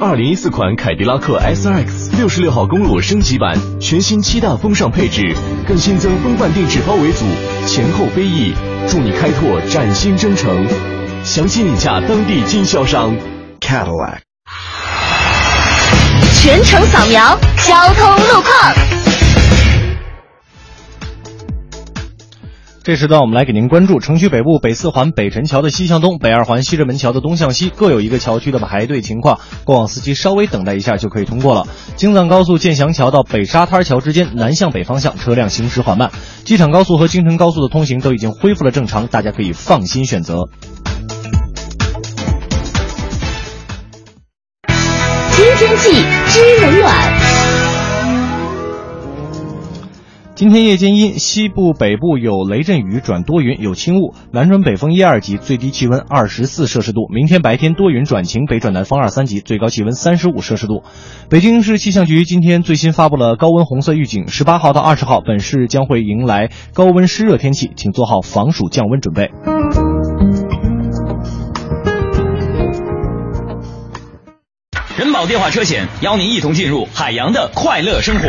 二零一四款凯迪拉克 SRX 六十六号公路升级版，全新七大风尚配置，更新增风范定制包围组，前后飞翼，助你开拓崭新征程。详情领价当地经销商 Cadillac。全程扫描交通路况。这时段我们来给您关注城区北部北四环北辰桥的西向东、北二环西直门桥的东向西各有一个桥区的排队情况，过往司机稍微等待一下就可以通过了。京藏高速建祥桥到北沙滩桥之间南向北方向车辆行驶缓慢，机场高速和京承高速的通行都已经恢复了正常，大家可以放心选择。听天气知冷暖。今天夜间阴，西部、北部有雷阵雨转多云，有轻雾，南转北风一二级，最低气温二十四摄氏度。明天白天多云转晴，北转南风二三级，最高气温三十五摄氏度。北京市气象局今天最新发布了高温红色预警，十八号到二十号，本市将会迎来高温湿热天气，请做好防暑降温准备。人保电话车险邀您一同进入海洋的快乐生活。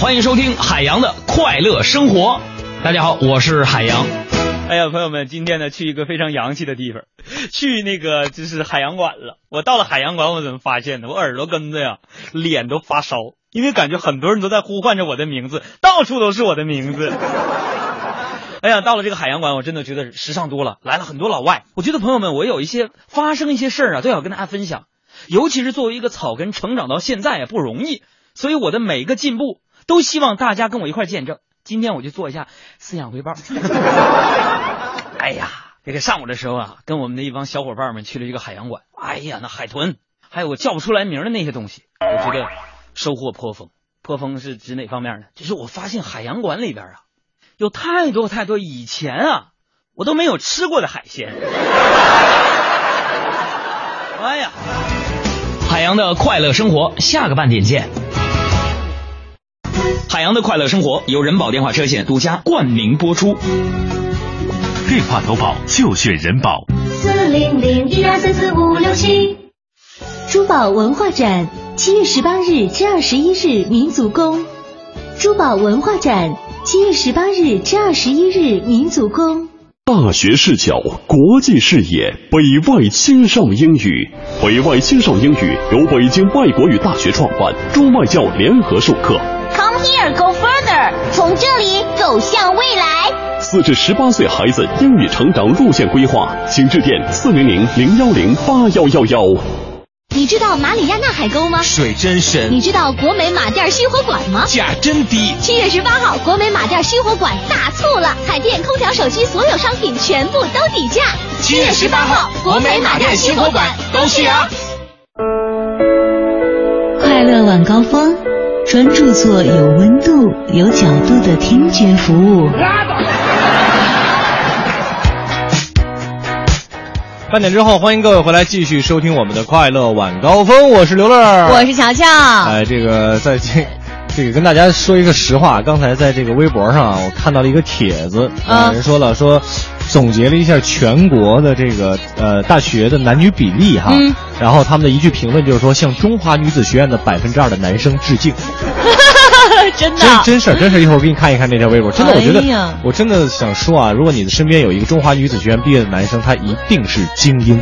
欢迎收听海洋的快乐生活。大家好，我是海洋。哎呀，朋友们，今天呢去一个非常洋气的地方，去那个就是海洋馆了。我到了海洋馆，我怎么发现的？我耳朵根子呀，脸都发烧，因为感觉很多人都在呼唤着我的名字，到处都是我的名字。哎呀，到了这个海洋馆，我真的觉得时尚多了，来了很多老外。我觉得朋友们，我有一些发生一些事儿啊，都要跟大家分享。尤其是作为一个草根成长到现在也不容易，所以我的每一个进步。都希望大家跟我一块见证。今天我就做一下思想汇报。哎呀，这个上午的时候啊，跟我们的一帮小伙伴们去了一个海洋馆。哎呀，那海豚，还有我叫不出来名的那些东西，我觉得收获颇丰。颇丰是指哪方面呢？就是我发现海洋馆里边啊，有太多太多以前啊我都没有吃过的海鲜。哎呀，海洋的快乐生活，下个半点见。海洋的快乐生活由人保电话车险独家冠名播出，电话投保就选人保。四零零一二三四五六七。珠宝文化展，七月十八日至二十一日民族宫。珠宝文化展，七月十八日至二十一日民族宫。大学视角，国际视野，北外青少英语。北外青少英语由北京外国语大学创办，中外教联合授课。Come here, go further，从这里走向未来。四至十八岁孩子英语成长路线规划，请致电四零零零幺零八幺幺幺。你知道马里亚纳海沟吗？水真深。你知道国美马甸熄火馆吗？价真低。七月十八号，国美马甸熄火馆大促了，彩电空调、手机所有商品全部都底价。七月十八号，国美马甸熄火馆恭喜啊！专注做有温度、有角度的听觉服务。半点之后，欢迎各位回来继续收听我们的快乐晚高峰，我是刘乐，我是乔乔。哎，这个在这，这个跟大家说一个实话，刚才在这个微博上，啊我看到了一个帖子，有，人说了说，总结了一下全国的这个呃大学的男女比例哈，嗯、然后他们的一句评论就是说，向中华女子学院的百分之二的男生致敬。真的，真真事儿，真事儿，一会儿我给你看一看那条微博。真的，我觉得，哎、我真的想说啊，如果你的身边有一个中华女子学院毕业的男生，他一定是精英。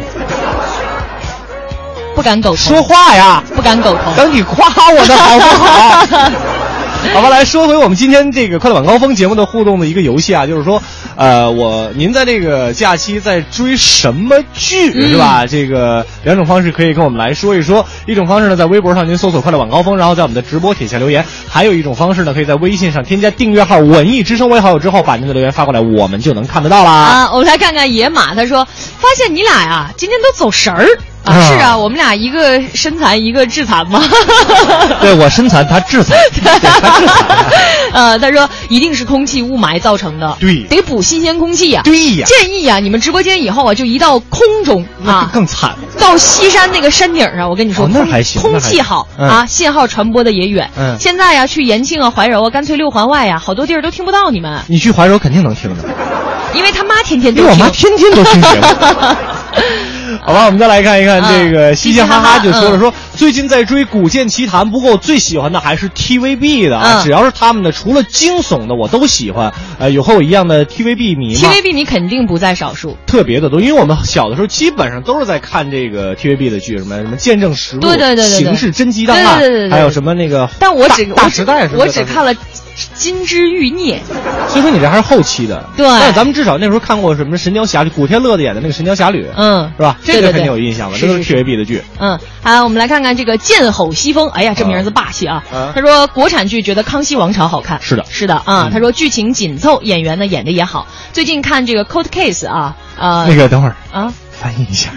不敢苟同，说话呀，不敢苟同。等你夸我的好不好？好吧，来说回我们今天这个快乐晚高峰节目的互动的一个游戏啊，就是说，呃，我您在这个假期在追什么剧、嗯是吧？这个两种方式可以跟我们来说一说。一种方式呢，在微博上您搜索“快乐晚高峰”，然后在我们的直播帖下留言；还有一种方式呢，可以在微信上添加订阅号“文艺之声”为好友之后，把您的留言发过来，我们就能看得到啦。啊，我们来看看野马，他说发现你俩呀，今天都走神儿。啊，啊是啊，我们俩一个身残，一个致残嘛。对我身残，他致残。呃，他说一定是空气雾霾造成的，对得补新鲜空气呀、对呀建议呀、你们直播间以后啊，就移到空中啊，更惨。到西山那个山顶上，我跟你说，哦那空还行空气好、嗯啊，信号传播的也远。嗯现在呀，去延庆啊、怀柔啊，干脆六环外呀，好多地儿都听不到你们，你去怀柔肯定能听着，因为他妈天天都因为我妈。天天都听节目。好吧，我们再来看一看这个嗯嘻嘻哈哈，就说了嗯说最近在追《古剑奇谭》，不过我最喜欢的还是 TVB 的啊，嗯只要是他们的，除了惊悚的我都喜欢。呃，有和我一样的 TVB 迷吗？TVB 你肯定不在少数。特别的多，因为我们小的时候基本上都是在看这个 TVB 的剧，什么什么《见证实录》、对对对对对刑事侦缉档案，还有什么那个，但我只大大时代是不是我只看了《金枝欲孽》。所以说你这还是后期的，对但是咱们至少那时候看过什么《神雕侠侣》，古天乐的演的那个《神雕侠侣》，嗯是吧？这个肯定有印象吧？这都是是 TVB 的剧。嗯，好，我们来看看这个剑吼西风。哎呀，这名字霸气啊！啊他说国产剧觉得《康熙王朝》好看。是的是的啊。他说剧情紧凑，演员呢演的也好。最近看这个《Cold Case》啊，呃，那个等会儿啊，翻译一下，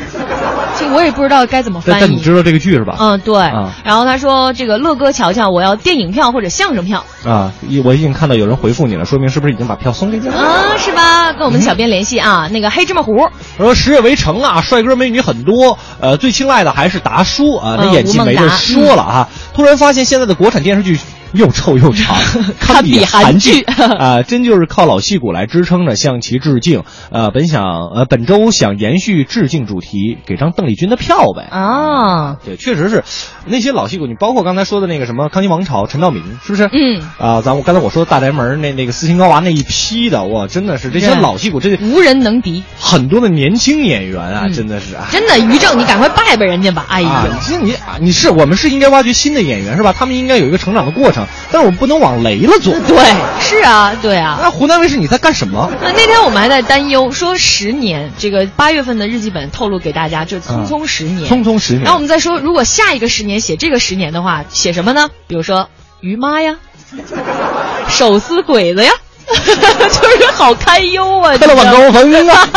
这我也不知道该怎么翻译。但但你知道这个剧是吧？嗯，对。啊然后他说这个乐哥瞧瞧，我要电影票或者相声票啊，一我已经看到有人回复你了，说明是不是已经把票送给你了？啊，是吧？跟我们小编联系啊，那个黑芝麻糊。他说十月围城啊，帅哥美女很多，呃，最青睐的还是达叔啊，那嗯演技没得说了啊。突然发现现在的国产电视剧又臭又长，堪比韩韩剧 啊，真就是靠老戏骨来支撑着，向其致敬。呃，本想呃本周想延续致敬主题，给张邓丽君的票呗。啊，对，确实是那些老戏骨，你包括刚才说的那个什么《康熙王朝》陈道明，是不是？嗯啊，咱我刚才我说的大宅门那那个斯琴高娃那一批的，哇，真的是这些老戏骨，这无人能敌。很多的年轻演员啊，嗯真的是啊。真的，于正，你赶快拜拜人家吧！哎呀啊，，其实你啊你是我们是应该挖掘新的演员是吧？他们应该有一个成长的过程，但是我们不能往雷了做。对，是啊，对啊。那湖南卫视你在干什么？那那天我们还在担忧，说十年，这个八月份的日记本透露给大家，就匆匆十年，匆匆十年然后我们再说，如果下一个十年写这个十年的话，写什么呢？比如说于妈呀，手撕鬼子呀，就是好堪忧啊！快乐晚高峰啊，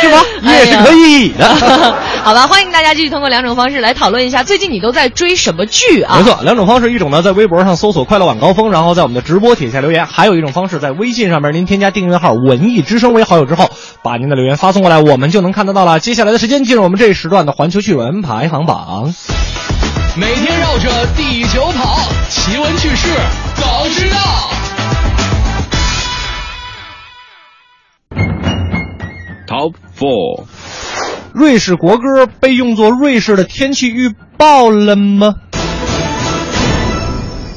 是吧？也是可以的。好吧，欢迎大家继续通过两种方式来讨论一下，最近你都在追什么剧啊？没错，两种方式，一种呢在微博上搜索“快乐晚高峰”，然后在我们的直播帖下留言；还有一种方式，在微信上面您添加订阅号“文艺之声”为好友之后，把您的留言发送过来，我们就能看得到了。接下来的时间进入我们这一时段的环球趣闻排行榜。每天绕着地球跑，奇闻趣事早知道。Top Four，瑞士国歌被用作瑞士的天气预报了吗？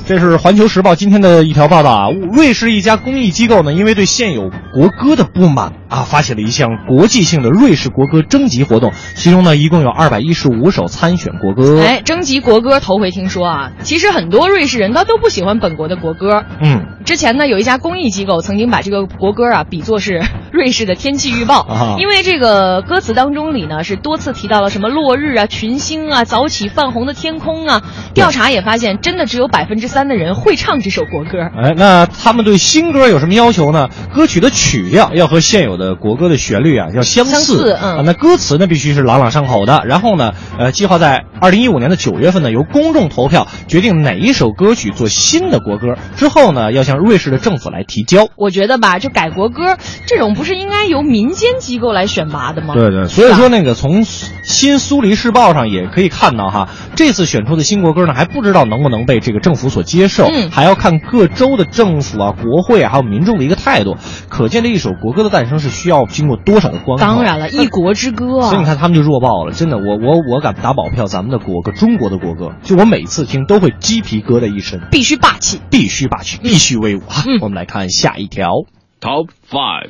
这是《环球时报》今天的一条报道啊。瑞士一家公益机构呢，因为对现有国歌的不满啊，发起了一项国际性的瑞士国歌征集活动，其中呢，一共有二百一十五首参选国歌。哎，征集国歌头回听说啊，其实很多瑞士人他都不喜欢本国的国歌。嗯，之前呢，有一家公益机构曾经把这个国歌啊比作是瑞士的天气预报，啊因为这个歌词当中里呢是多次提到了什么落日啊、群星啊、早起泛红的天空啊。调查也发现，真的只有百分之三的人会唱这首国歌。哎，那他们对新歌有什么要求呢？歌曲的曲调要和现有的国歌的旋律啊要相似，相似嗯啊，那歌词呢必须是朗朗上口的。然后呢，呃，计划在二零一五年的九月份呢，由公众投票决定哪一首歌曲做新的国歌，之后呢，要向瑞士的政府来提交。我觉得吧，就改国歌这种不是应该由民间机构来选拔的吗？对对，所以说那个从新苏黎世报上也可以看到哈，这次选出的新国歌呢，还不知道能不能被这个政府所接受，嗯还要看各州的政府啊、国会啊，还有民众的一个态度。可见这一首国歌的诞生是需要经过多少的关口。当然了，一国之歌啊。所以你看，他们就弱爆了，真的，我我我敢打保票，咱们的国歌，中国的国歌，就我每次听都会鸡皮疙瘩一身，必须霸气，必须霸气，必须威武啊！嗯我们来看下一条。Top Five，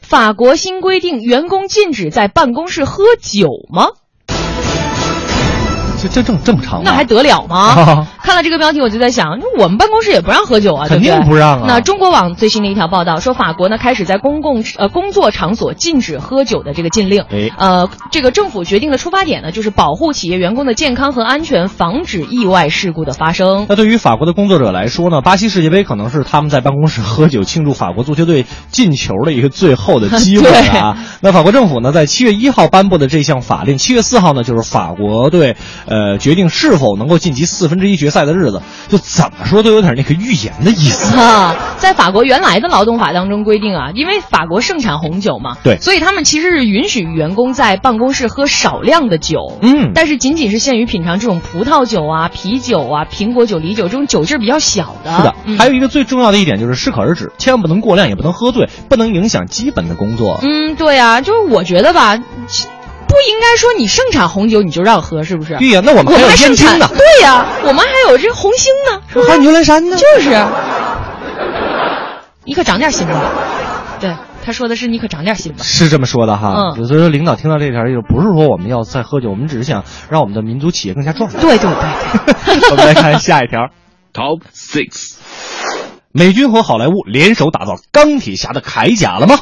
法国新规定，员工禁止在办公室喝酒吗？这这这么长吗？那还得了吗？啊看了这个标题，我就在想，我们办公室也不让喝酒啊，肯定不让啊那中国网最新的一条报道说，法国呢开始在公共呃工作场所禁止喝酒的这个禁令。哎呃，这个政府决定的出发点呢，就是保护企业员工的健康和安全，防止意外事故的发生。那对于法国的工作者来说呢，巴西世界杯可能是他们在办公室喝酒庆祝法国足球队进球的一个最后的机会啊。那法国政府呢，在七月一号颁布的这项法令，七月四号呢，就是法国队呃决定是否能够晋级四分之一决赛的日子，就怎么说都有点那个预言的意思。啊，在法国原来的劳动法当中规定啊，因为法国盛产红酒嘛，对所以他们其实是允许员工在办公室喝少量的酒，嗯但是仅仅是限于品尝这种葡萄酒啊、啤酒啊、苹果酒、梨酒这种酒劲儿比较小的。是的，嗯还有一个最重要的一点就是适可而止，千万不能过量，也不能喝醉，不能影响基本的工作。嗯，对啊，就是我觉得吧，不应该说你盛产红酒你就让喝，是不是？对呀那我们还有还盛产燕京呢对呀、我们还有这红星呢，还有牛栏山呢就是。你可长点心吧。对，他说的是你可长点心吧。是这么说的哈，嗯所以说领导听到这条，就不是说我们要再喝酒，我们只是想让我们的民族企业更加壮大。对对对。我们来看下一条 Top Six。美军和好莱坞联手打造钢铁侠的铠甲了吗？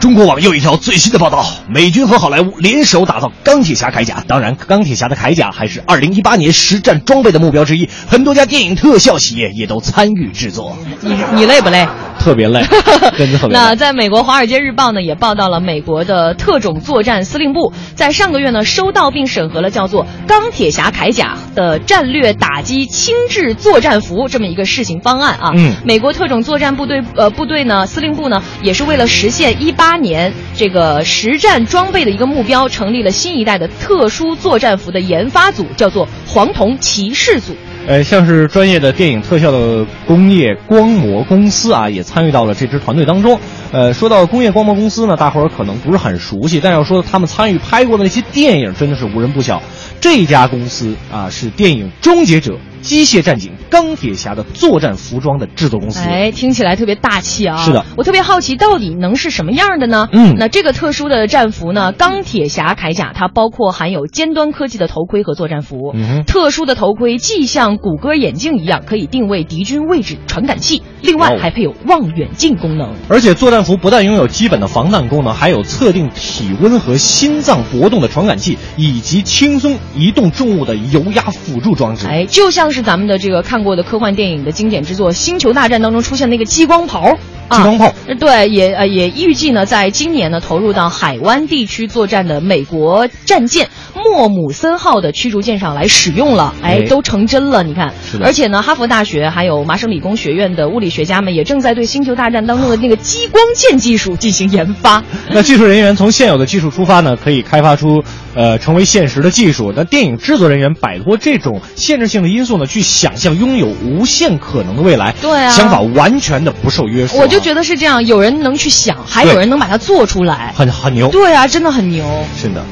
中国网又一条最新的报道：美军和好莱坞联手打造钢铁侠铠甲。当然，钢铁侠的铠甲还是2018年实战装备的目标之一，很多家电影特效企业也都参与制作。你你累不累？特别累，真的特别累。那在美国《华尔街日报》呢，也报道了美国的特种作战司令部在上个月呢收到并审核了叫做“钢铁侠铠甲”的战略打击轻质作战服这么一个试行方案啊。嗯美国特种作战部队呃部队呢司令部呢也是为了实现一八年这个实战装备的一个目标，成立了新一代的特殊作战服的研发组，叫做黄铜骑士组。呃，像是专业的电影特效的工业光魔公司啊，也参与到了这支团队当中。呃，说到工业光魔公司呢，大伙儿可能不是很熟悉，但要说他们参与拍过的那些电影，真的是无人不晓。这家公司啊，是电影《终结者》《机械战警》《钢铁侠》的作战服装的制作公司。哎，听起来特别大气啊！是的我特别好奇，到底能是什么样的呢？嗯那这个特殊的战服呢，钢铁侠铠甲，它包括含有尖端科技的头盔和作战服。嗯特殊的头盔既像谷歌眼镜一样，可以定位敌军位置传感器，另外哦还配有望远镜功能。而且作战服不但拥有基本的防弹功能，还有测定体温和心脏搏动的传感器，以及轻松移动重物的油压辅助装置。哎，就像是咱们的这个看过的科幻电影的经典之作《星球大战》当中出现那个激光炮。啊激光炮对，也呃也预计呢，在今年呢投入到海湾地区作战的美国战舰莫姆森号的驱逐舰上来使用了，哎，哎都成真了，你看是。的而且呢，哈佛大学还有麻省理工学院的物理学家们也正在对《星球大战》当中的那个激光剑技术进行研发。那技术人员从现有的技术出发呢，可以开发出呃成为现实的技术。那电影制作人员摆脱这种限制性的因素呢，去想象拥有无限可能的未来。对啊想法完全的不受约束啊、我就觉得是这样，有人能去想，还有人能把它做出来。很很牛。对啊，真的很牛。是的。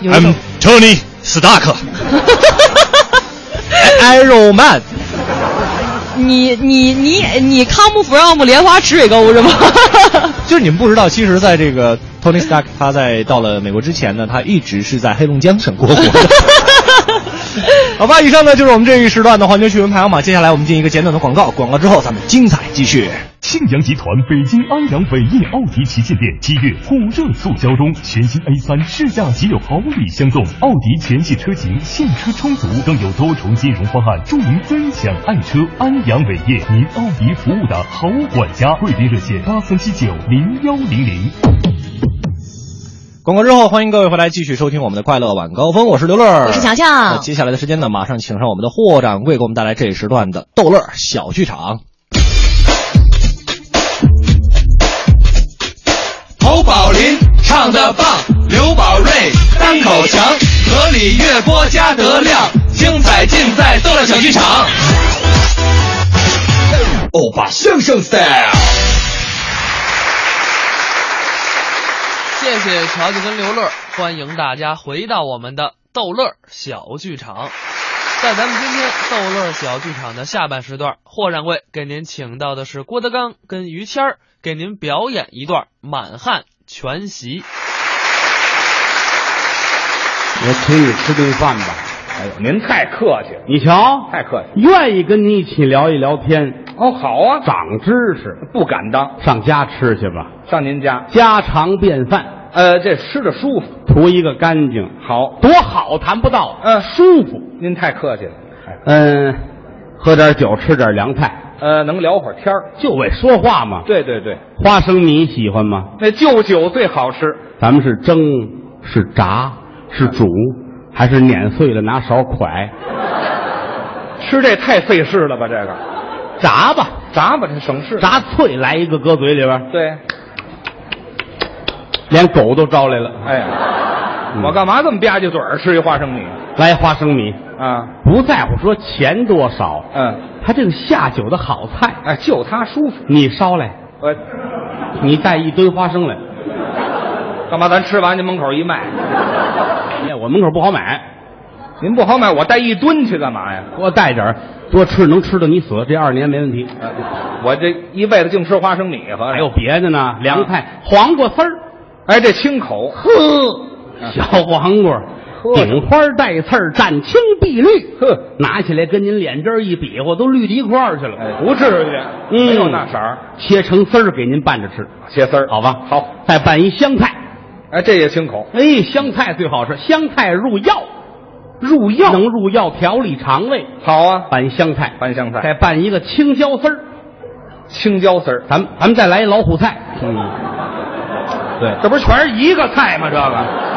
有一种 Tony Stark。Iron Man。你你你你 come from 莲花池水沟是吗？就是你们不知道，其实，在这个 Tony Stark 他在到了美国之前呢，他一直是在黑龙江省过活的。好吧，以上呢就是我们这一时段的环球趣闻排行榜。接下来我们进一个简短的广告，广告之后咱们精彩继续。庆阳集团北京安阳伟业奥迪旗舰店七月火热促销中，全新 A 三试驾即有好礼相送，奥迪全系车型现车充足，更有多重金融方案助您分享爱车。安阳伟业，您奥迪服务的好管家，贵宾热线八三七九零幺零零。广告之后，欢迎各位回来继续收听我们的快乐晚高峰，我是刘乐，我是强那强。接下来的时间呢，马上请上我们的霍掌柜，给我们带来这一时段的逗乐小剧场。侯宝林唱的棒，刘宝瑞单口强，河里月波加德亮，精彩尽在逗乐小剧场。欧巴相声 style。谢谢乔治跟刘乐，欢迎大家回到我们的逗乐小剧场。在咱们今天逗乐小剧场的下半时段，霍掌柜给您请到的是郭德纲跟于谦儿，给您表演一段满汉全席。我请你吃顿饭吧。哎呦，您太客气了，你瞧，太客气。愿意跟你一起聊一聊天。哦，好啊，长知识。不敢当，上家吃去吧。上您家，家常便饭。呃，这吃的舒服，图一个干净。好，多好谈不到。嗯，舒服。您太客气了。嗯，喝点酒，吃点凉菜。呃，能聊会儿天儿，就为说话嘛。对对对，花生米喜欢吗？那就酒最好吃。咱们是蒸，是炸，是煮，还是碾碎了拿勺蒯？吃这太费事了吧？这个，炸吧，炸吧，这省事。炸脆，来一个搁嘴里边。对，连狗都招来了。哎呀，我干嘛这么吧唧嘴儿吃一花生米？来花生米啊，不在乎说钱多少，嗯，他这个下酒的好菜，哎，就他舒服。你烧来，我，你带一堆花生来，干嘛？咱吃完这门口一卖，哎，我门口不好买，您不好买，我带一吨去干嘛呀？多带点儿，多吃能吃到你死，这二年没问题。我这一辈子净吃花生米，还有别的呢，凉菜、黄瓜丝儿，哎，这清口，呵，小黄瓜。顶花带刺儿，湛青碧绿，呵，拿起来跟您脸针一比划，都绿到一块儿去了。哎，不至于，嗯，没有那色儿。切成丝儿给您拌着吃，切丝儿，好吧？好，再拌一香菜，哎，这也清口。哎，香菜最好吃，香菜入药，入药能入药调理肠胃。好啊，拌香菜，拌香菜，再拌一个青椒丝儿，青椒丝儿，咱们咱们再来一老虎菜。嗯，对，这不是全是一个菜吗？这个。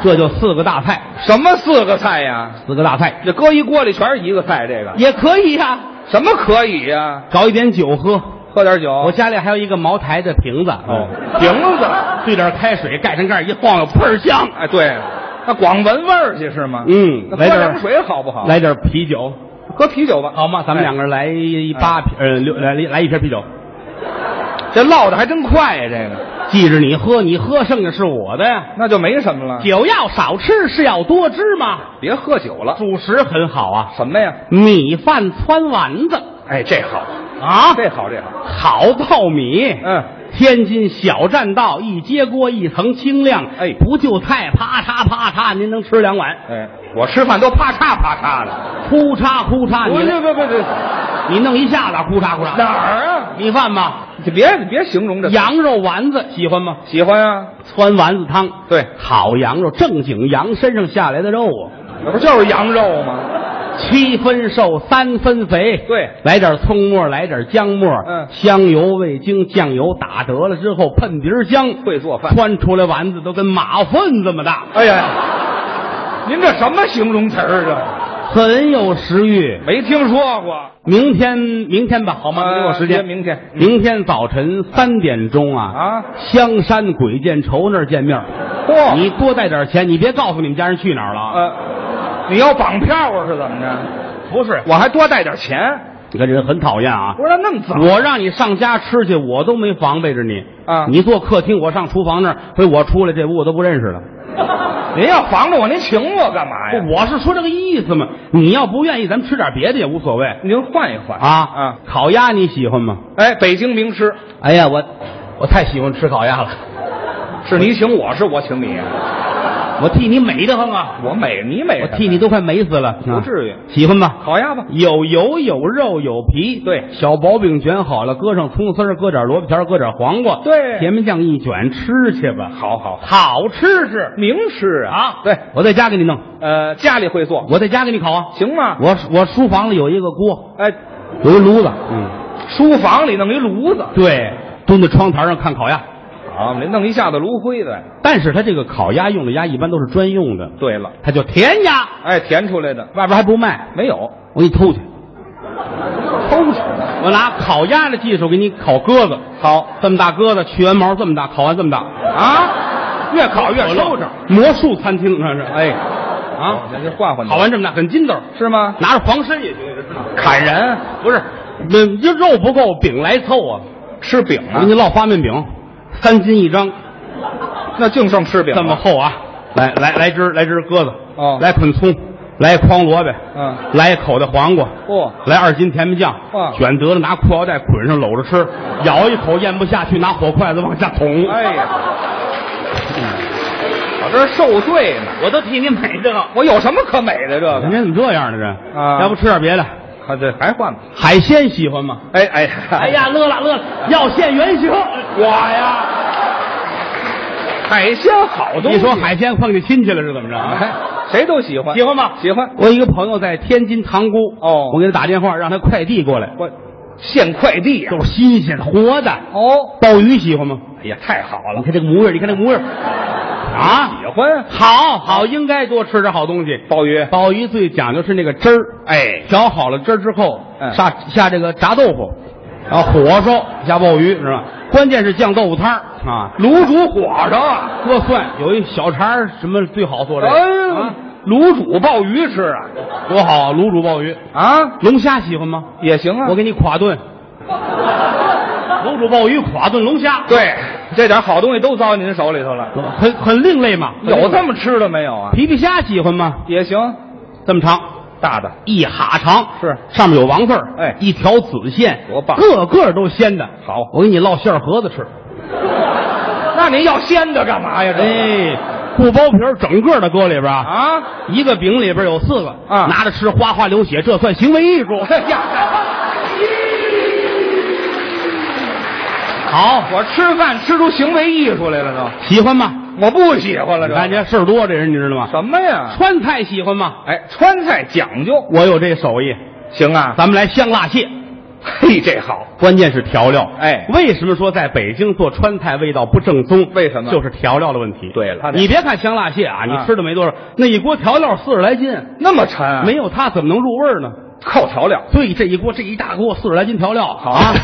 这就四个大菜，什么四个菜呀？四个大菜，这搁一锅里全是一个菜，这个也可以呀。什么可以呀？搞一点酒喝，喝点酒。我家里还有一个茅台的瓶子，哦，瓶子，兑点开水，盖上盖一晃悠，倍儿香。哎，对，那光闻味儿去是吗？嗯，来点水好不好？来点啤酒，喝啤酒吧，好吗？咱们两个人来一八瓶，呃，六来来一瓶啤酒。这唠的还真快呀，这个。记着你喝，你喝剩下是我的呀，那就没什么了。酒要少吃，是要多吃嘛。别喝酒了，主食很好啊。什么呀？米饭汆丸子。哎，这好啊，这好这好，好泡米。嗯，天津小栈道一接锅一层清亮，哎，不就菜，啪嚓啪嚓，您能吃两碗。哎，我吃饭都啪嚓啪嚓的，哭嚓哭嚓。不不不不，你弄一下子哭嚓哭嚓。哪儿啊？米饭吗？你别你别形容这羊肉丸子喜欢吗？喜欢啊，汆丸子汤。对，好羊肉，正经羊身上下来的肉啊，那不就是羊肉吗？七分瘦，三分肥。对，来点葱末，来点姜末，嗯，香油、味精、酱油打得了之后，喷碟香，会做饭，穿出来丸子都跟马粪这么大。哎呀，您这什么形容词儿啊？很有食欲，没听说过。明天，明天吧，好吗？给我时间。明天，明天早晨三点钟啊啊！香山鬼见愁那儿见面。嚯！你多带点钱，你别告诉你们家人去哪儿了。呃，你要绑票啊？是怎么着？不是，我还多带点钱。你看人很讨厌啊！不是那么早，我让你上家吃去，我都没防备着你啊！你坐客厅，我上厨房那儿，所以我出来这屋我都不认识了。您要防着我，您请我干嘛呀？我是说这个意思嘛。你要不愿意，咱们吃点别的也无所谓。您换一换啊啊！烤鸭你喜欢吗？哎，北京名吃。哎呀，我我太喜欢吃烤鸭了。是你请我，是我请你。我替你美得慌啊！我美你美，我替你都快美死了。不至于，喜欢吧？烤鸭吧，有油有肉有皮。对，小薄饼卷好了，搁上葱丝儿，搁点萝卜条，搁点黄瓜。对，甜面酱一卷，吃去吧。好好好吃是名吃啊！啊，对，我在家给你弄。呃，家里会做，我在家给你烤啊，行吗？我我书房里有一个锅，哎，有一炉子。嗯，书房里弄一炉子。对，蹲在窗台上看烤鸭。好，没弄一下子炉灰的。但是它这个烤鸭用的鸭一般都是专用的。对了，它叫甜鸭，哎，甜出来的，外边还不卖。没有，我给你偷去，偷去。我拿烤鸭的技术给你烤鸽子。好，这么大鸽子，去完毛这么大，烤完这么大啊，越烤越收着。魔术餐厅那是，哎，啊，咱就换换。烤完这么大，很筋斗，是吗？拿着黄参也行，砍人不是，那这肉不够，饼来凑啊，吃饼啊！给你烙发面饼，三斤一张，那净剩柿饼这么厚啊！来来来只来只鸽子，哦，来捆葱，来一筐萝卜，嗯，来一口袋黄瓜，哦，来二斤甜面酱，哇，卷得了拿裤腰带捆上搂着吃，咬一口咽不下去，拿火筷子往下捅。哎呀，我这受罪呢，我都替你美这个。我有什么可美的这个？您怎么这样呢？这啊要不吃点别的？啊，对，还换吧。海鲜喜欢吗？哎哎哎呀，乐了乐了，要现原形。我呀，海鲜好东西。你说海鲜碰见亲戚了是怎么着？哎，谁都喜欢，喜欢吗？喜欢。我一个朋友在天津塘沽，哦我给他打电话让他快递过来，我现快递呀、都是新鲜的活的。哦，鲍鱼喜欢吗？哎呀，太好了你，看这个模样，你看这个模样，啊，喜欢。好好，应该多吃点好东西。鲍鱼。鲍鱼最讲究是那个汁儿，哎，调好了汁儿之后，嗯。下下这个炸豆腐，然后火烧下鲍鱼是吧？关键是酱豆腐汤儿。啊，卤煮火烧。啊，搁蒜，有一小肠儿什么最好做这个哎啊，卤煮鲍鱼吃啊。多好啊，卤煮鲍鱼，啊，龙虾喜欢吗？也行啊。我给你垮炖，卤煮鲍鱼垮炖龙虾，对，这点好东西都遭您手里头了。很很另类嘛。有这么吃的没有啊？皮皮虾喜欢吗？也行，这么长，大的一哈长，是上面有王字儿，哎一条子线，多棒个个都鲜的。好我给你烙馅盒子吃。那您要鲜的干嘛呀？这哎，不剥皮儿，整个的搁里边啊，啊，一个饼里边有四个啊拿着吃哗哗流血，这算行为艺术。哎呀，好，我吃饭吃出行为艺术来了都。喜欢吗？我不喜欢了，这感觉事儿多，这人你知道吗？什么呀？川菜喜欢吗？哎，川菜讲究，我有这手艺，行啊。咱们来香辣蟹。嘿，这好，关键是调料。哎为什么说在北京做川菜味道不正宗？为什么就是调料的问题。对了你别看香辣蟹啊，你啊吃的没多少，那一锅调料四十来斤，那么沉，没有它怎么能入味儿呢？靠调料，对这一锅这一大锅四十来斤调料好啊，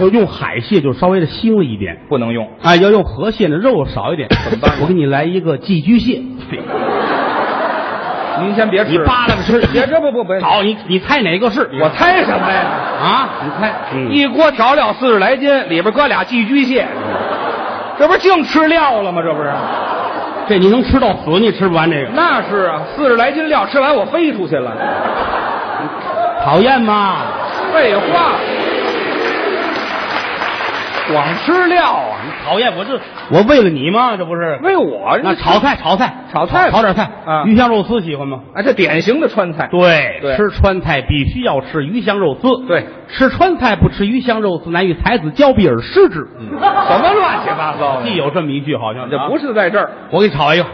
要用海蟹就稍微的腥了一点，不能用。哎，要用河蟹呢肉少一点。怎么办我给你来一个寄居蟹，您先别吃，你扒拉着吃，别这不不不，好，你你猜哪个是？我猜什么呀？啊，你猜，嗯一锅调料四十来斤，里边搁俩寄居蟹，这不是净吃料了吗？这不是？这你能吃到死，你吃不完这个，那是啊，四十来斤料吃完我飞出去了。讨厌吗？废话，光吃料啊！你讨厌，我这我为了你吗，这不是？为我那炒菜，炒菜，炒菜炒点菜啊鱼香肉丝喜欢吗？哎，这典型的川菜。对对吃川菜必须要吃鱼香肉丝。对，吃川菜不吃鱼香肉丝，难与才子交臂而失之。什么乱七八糟的？既有这么一句，好像这不是在这儿。我给你炒一个，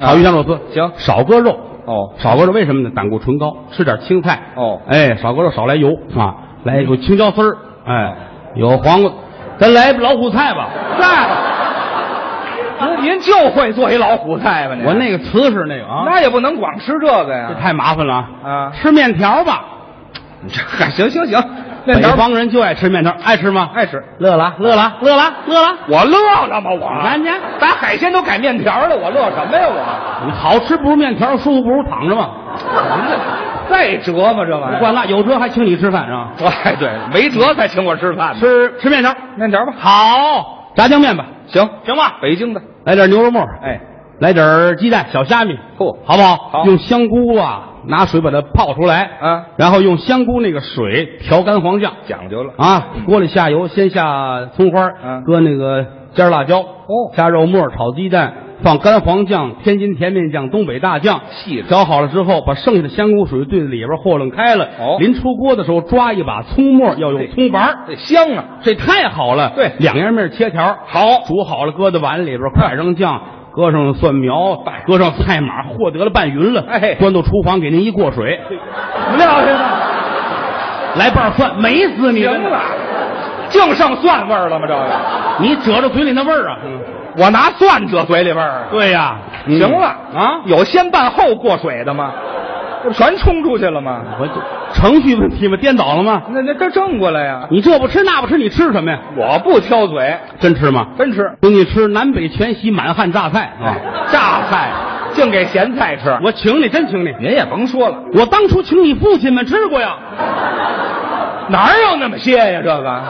炒鱼香肉丝，行少搁肉。哦，少搁肉，为什么呢？胆固醇高，吃点青菜。哦哎，少搁肉，少来油啊，来有青椒丝儿，哎，有黄瓜，咱来老虎菜吧。您您就会做一老虎菜吧？您我那个瓷实那个啊，那也不能光吃这个呀这呀。太麻烦了啊！啊，吃面条吧，这行行行，面北条方人就爱吃面条，爱吃吗？爱吃。乐了，乐了，乐了，乐了。我乐了吗？我你看见？打海鲜都改面条了，我乐什么呀？我你好吃不如面条，舒服不如躺着嘛。再折吗？这玩意儿？不管了，有辙还请你吃饭是吧？哎，对，没辙才请我吃饭呢。吃吃面条，面条吧。好，炸酱面吧，行行吧？北京的。来点牛肉末，哎，来点鸡蛋、小虾米，嚯好不好？好。用香菇啊，拿水把它泡出来，啊，然后用香菇那个水调干黄酱。讲究了。啊，锅里下油，先下葱花，嗯。搁那个尖辣椒，哦。加肉末，炒鸡蛋，放干黄酱、天津甜面酱、东北大酱，细致调好了之后，把剩下的香菇水兑在里边和楞开了。哦。临出锅的时候抓一把葱末，要用葱白儿。这香啊！这太好了，对。两样面切条，好。煮好了，搁在碗里边，快上酱，搁上蒜苗，搁上菜码，和得了拌匀了，哎端到厨房给您一过水，怎么撂下呢？来瓣蒜，美死你！行了，净剩蒜味儿了吗？这个，你褶着嘴里那味儿啊！我拿蒜遮嘴里味儿。对呀，嗯行了啊，有先拌后过水的吗？这不全冲出去了吗？我这程序问题吗？颠倒了吗？那那这正过来呀！你这不吃那不吃，你吃什么呀？我不挑嘴，真吃吗？真吃请你吃南北全席满汉榨菜啊！榨菜，净给咸菜吃。我请你，真请你。您也甭说了，我当初请你父亲们吃过呀。哪有那么些呀？这个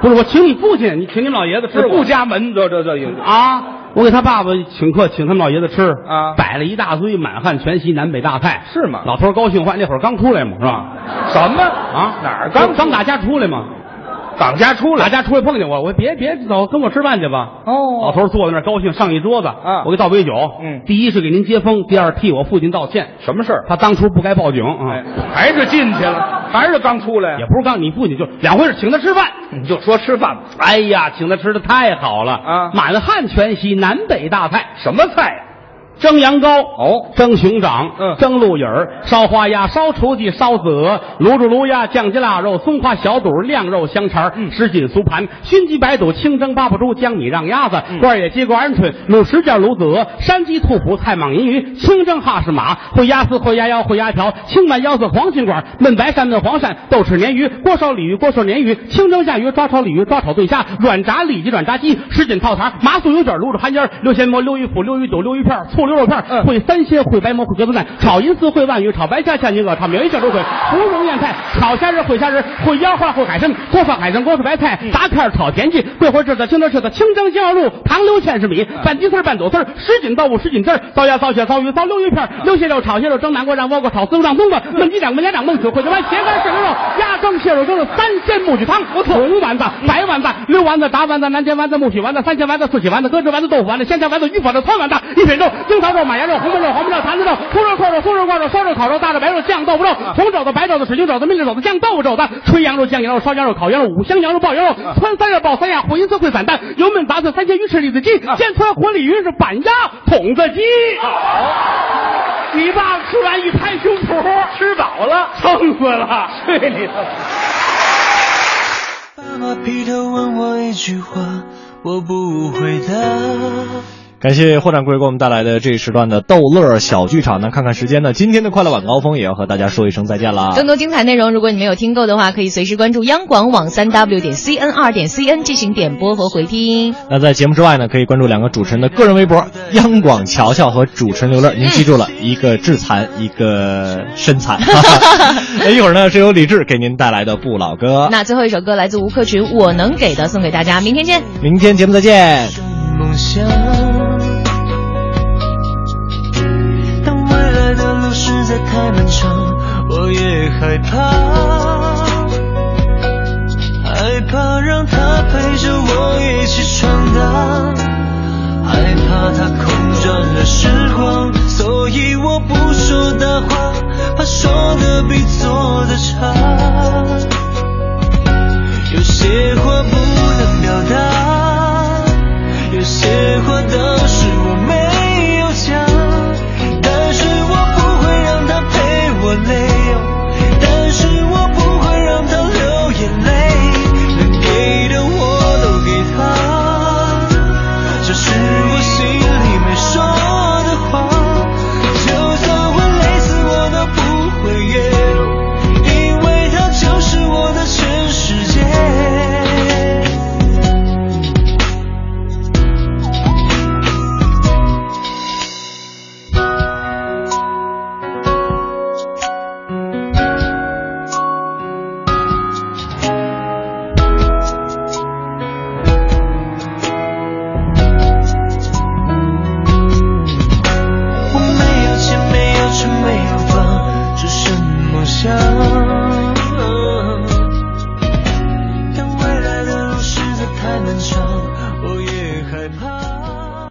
不是我请你父亲，你请你们老爷子吃过不加门，这这这有啊！我给他爸爸请客，请他们老爷子吃啊。摆了一大堆满汉全席南北大菜，是吗？老头儿高兴坏，那会儿刚出来嘛，是吧？什么？啊，哪儿刚刚打家出来嘛？党家出来，大家出来碰见我，我说别别走，跟我吃饭去吧。哦老头坐在那儿高兴，上一桌子，啊我给倒杯酒。嗯第一是给您接风，第二替我父亲道歉。什么事儿？他当初不该报警啊，哎，还是进去了，还是刚出来呀也？不是刚你父亲就两回事，请他吃饭。你就说吃饭吧，哎呀，请他吃的太好了啊满汉全席，南北大菜，什么菜呀？蒸羊羔哦。蒸熊掌，嗯。蒸鹿尾儿，烧花鸭，烧雏鸡，烧子鹅，卤煮卤鸭，酱鸡腊肉，松花小肚，晾肉香肠儿，什锦酥盘，熏鸡白肚，清蒸八宝猪，江米让鸭子，罐野鸡，罐鹌鹑，卤十件，卤子鹅，山鸡兔脯，菜蟒银鱼，清蒸哈士马，烩鸭丝，烩鸭腰，烩鸭条，清拌腰子，黄金管，焖白鳝，焖黄鳝，豆豉鲶鱼，锅烧鲤鱼，锅烧鲶鱼，清蒸下鱼，抓炒鲤鱼，抓炒对虾，软炸里脊，软炸鸡，什锦套餐，麻酥油卷，卤煮寒尖儿，溜鲜蘑，溜鱼脯，溜鱼肚，溜鱼片，醋溜肉片儿，烩三鲜，烩白馍，烩鸽子蛋，炒银丝，烩万鱼，炒白虾，下金鹅，炒鲶鱼，小周腿，芙蓉燕菜，炒虾仁，烩虾仁，烩腰花，烩海参，锅放海参，锅是白菜，炸片，炒田鸡，桂花柿子，青豆柿子，清蒸香肉露，糖溜芡实米，拌鸡丝儿，拌肚丝儿，什锦豆腐，什锦汁儿，糟鸭，糟蟹，糟鱼，糟溜鱼片儿，溜蟹肉，炒蟹肉，蒸南瓜，让窝瓜，炒丝肉，让冬瓜，焖鸡掌，焖鸭掌，焖腿，烩牛丸，咸干瘦牛肉，鸭蒸蟹肉蒸肉，三鲜木须汤，不错，红丸子，白丸子，溜丸子，炸丸子，南煎丸子，木须丸子，三鲜丸子，四喜丸子，鸽子丸子，豆腐丸子，鲜虾丸子，鱼粉子，汆丸子，一品肉，樱桃肉，马牙肉，红焖肉，黄焖肉，坛子肉，猪肉扣肉，松肉挂肉，烧肉烤肉，大肉白肉，酱豆腐肉，红肘子，白肘子，水晶肘子，蜜汁肘子，酱豆腐肘子，吹羊肉，酱羊肉，烧羊肉，烤羊肉，五香羊肉，爆羊肉，汆三样，爆三样，火银丝，烩散蛋，油焖杂碎，三鲜鱼翅，栗子鸡，煎川活鲤鱼是板鸭，筒子鸡。你爸吃完一拍胸脯，吃饱了，撑死了，去你的！爸妈劈头问我一句话，我不回答。感谢霍掌柜给我们带来的这一时段的逗乐小剧场。那看看时间呢，今天的快乐晚高峰也要和大家说一声再见了。更多精彩内容，如果你没有听够的话，可以随时关注央广网三 w 点 cn 二点 cn 进行点播和回听。那在节目之外呢，可以关注两个主持人的个人微博：央广乔乔和主持人刘乐。您记住了，一个致残，一个身残。那 一会儿呢，是由李志给您带来的不老歌。那最后一首歌来自吴克群，《我能给的》送给大家，明天见。明天节目再见。梦想。也害怕，害怕让他陪着我一起闯荡，害怕他空转的时光，所以我不说大话，怕说的比做的差。有些话不能表达，有些话当。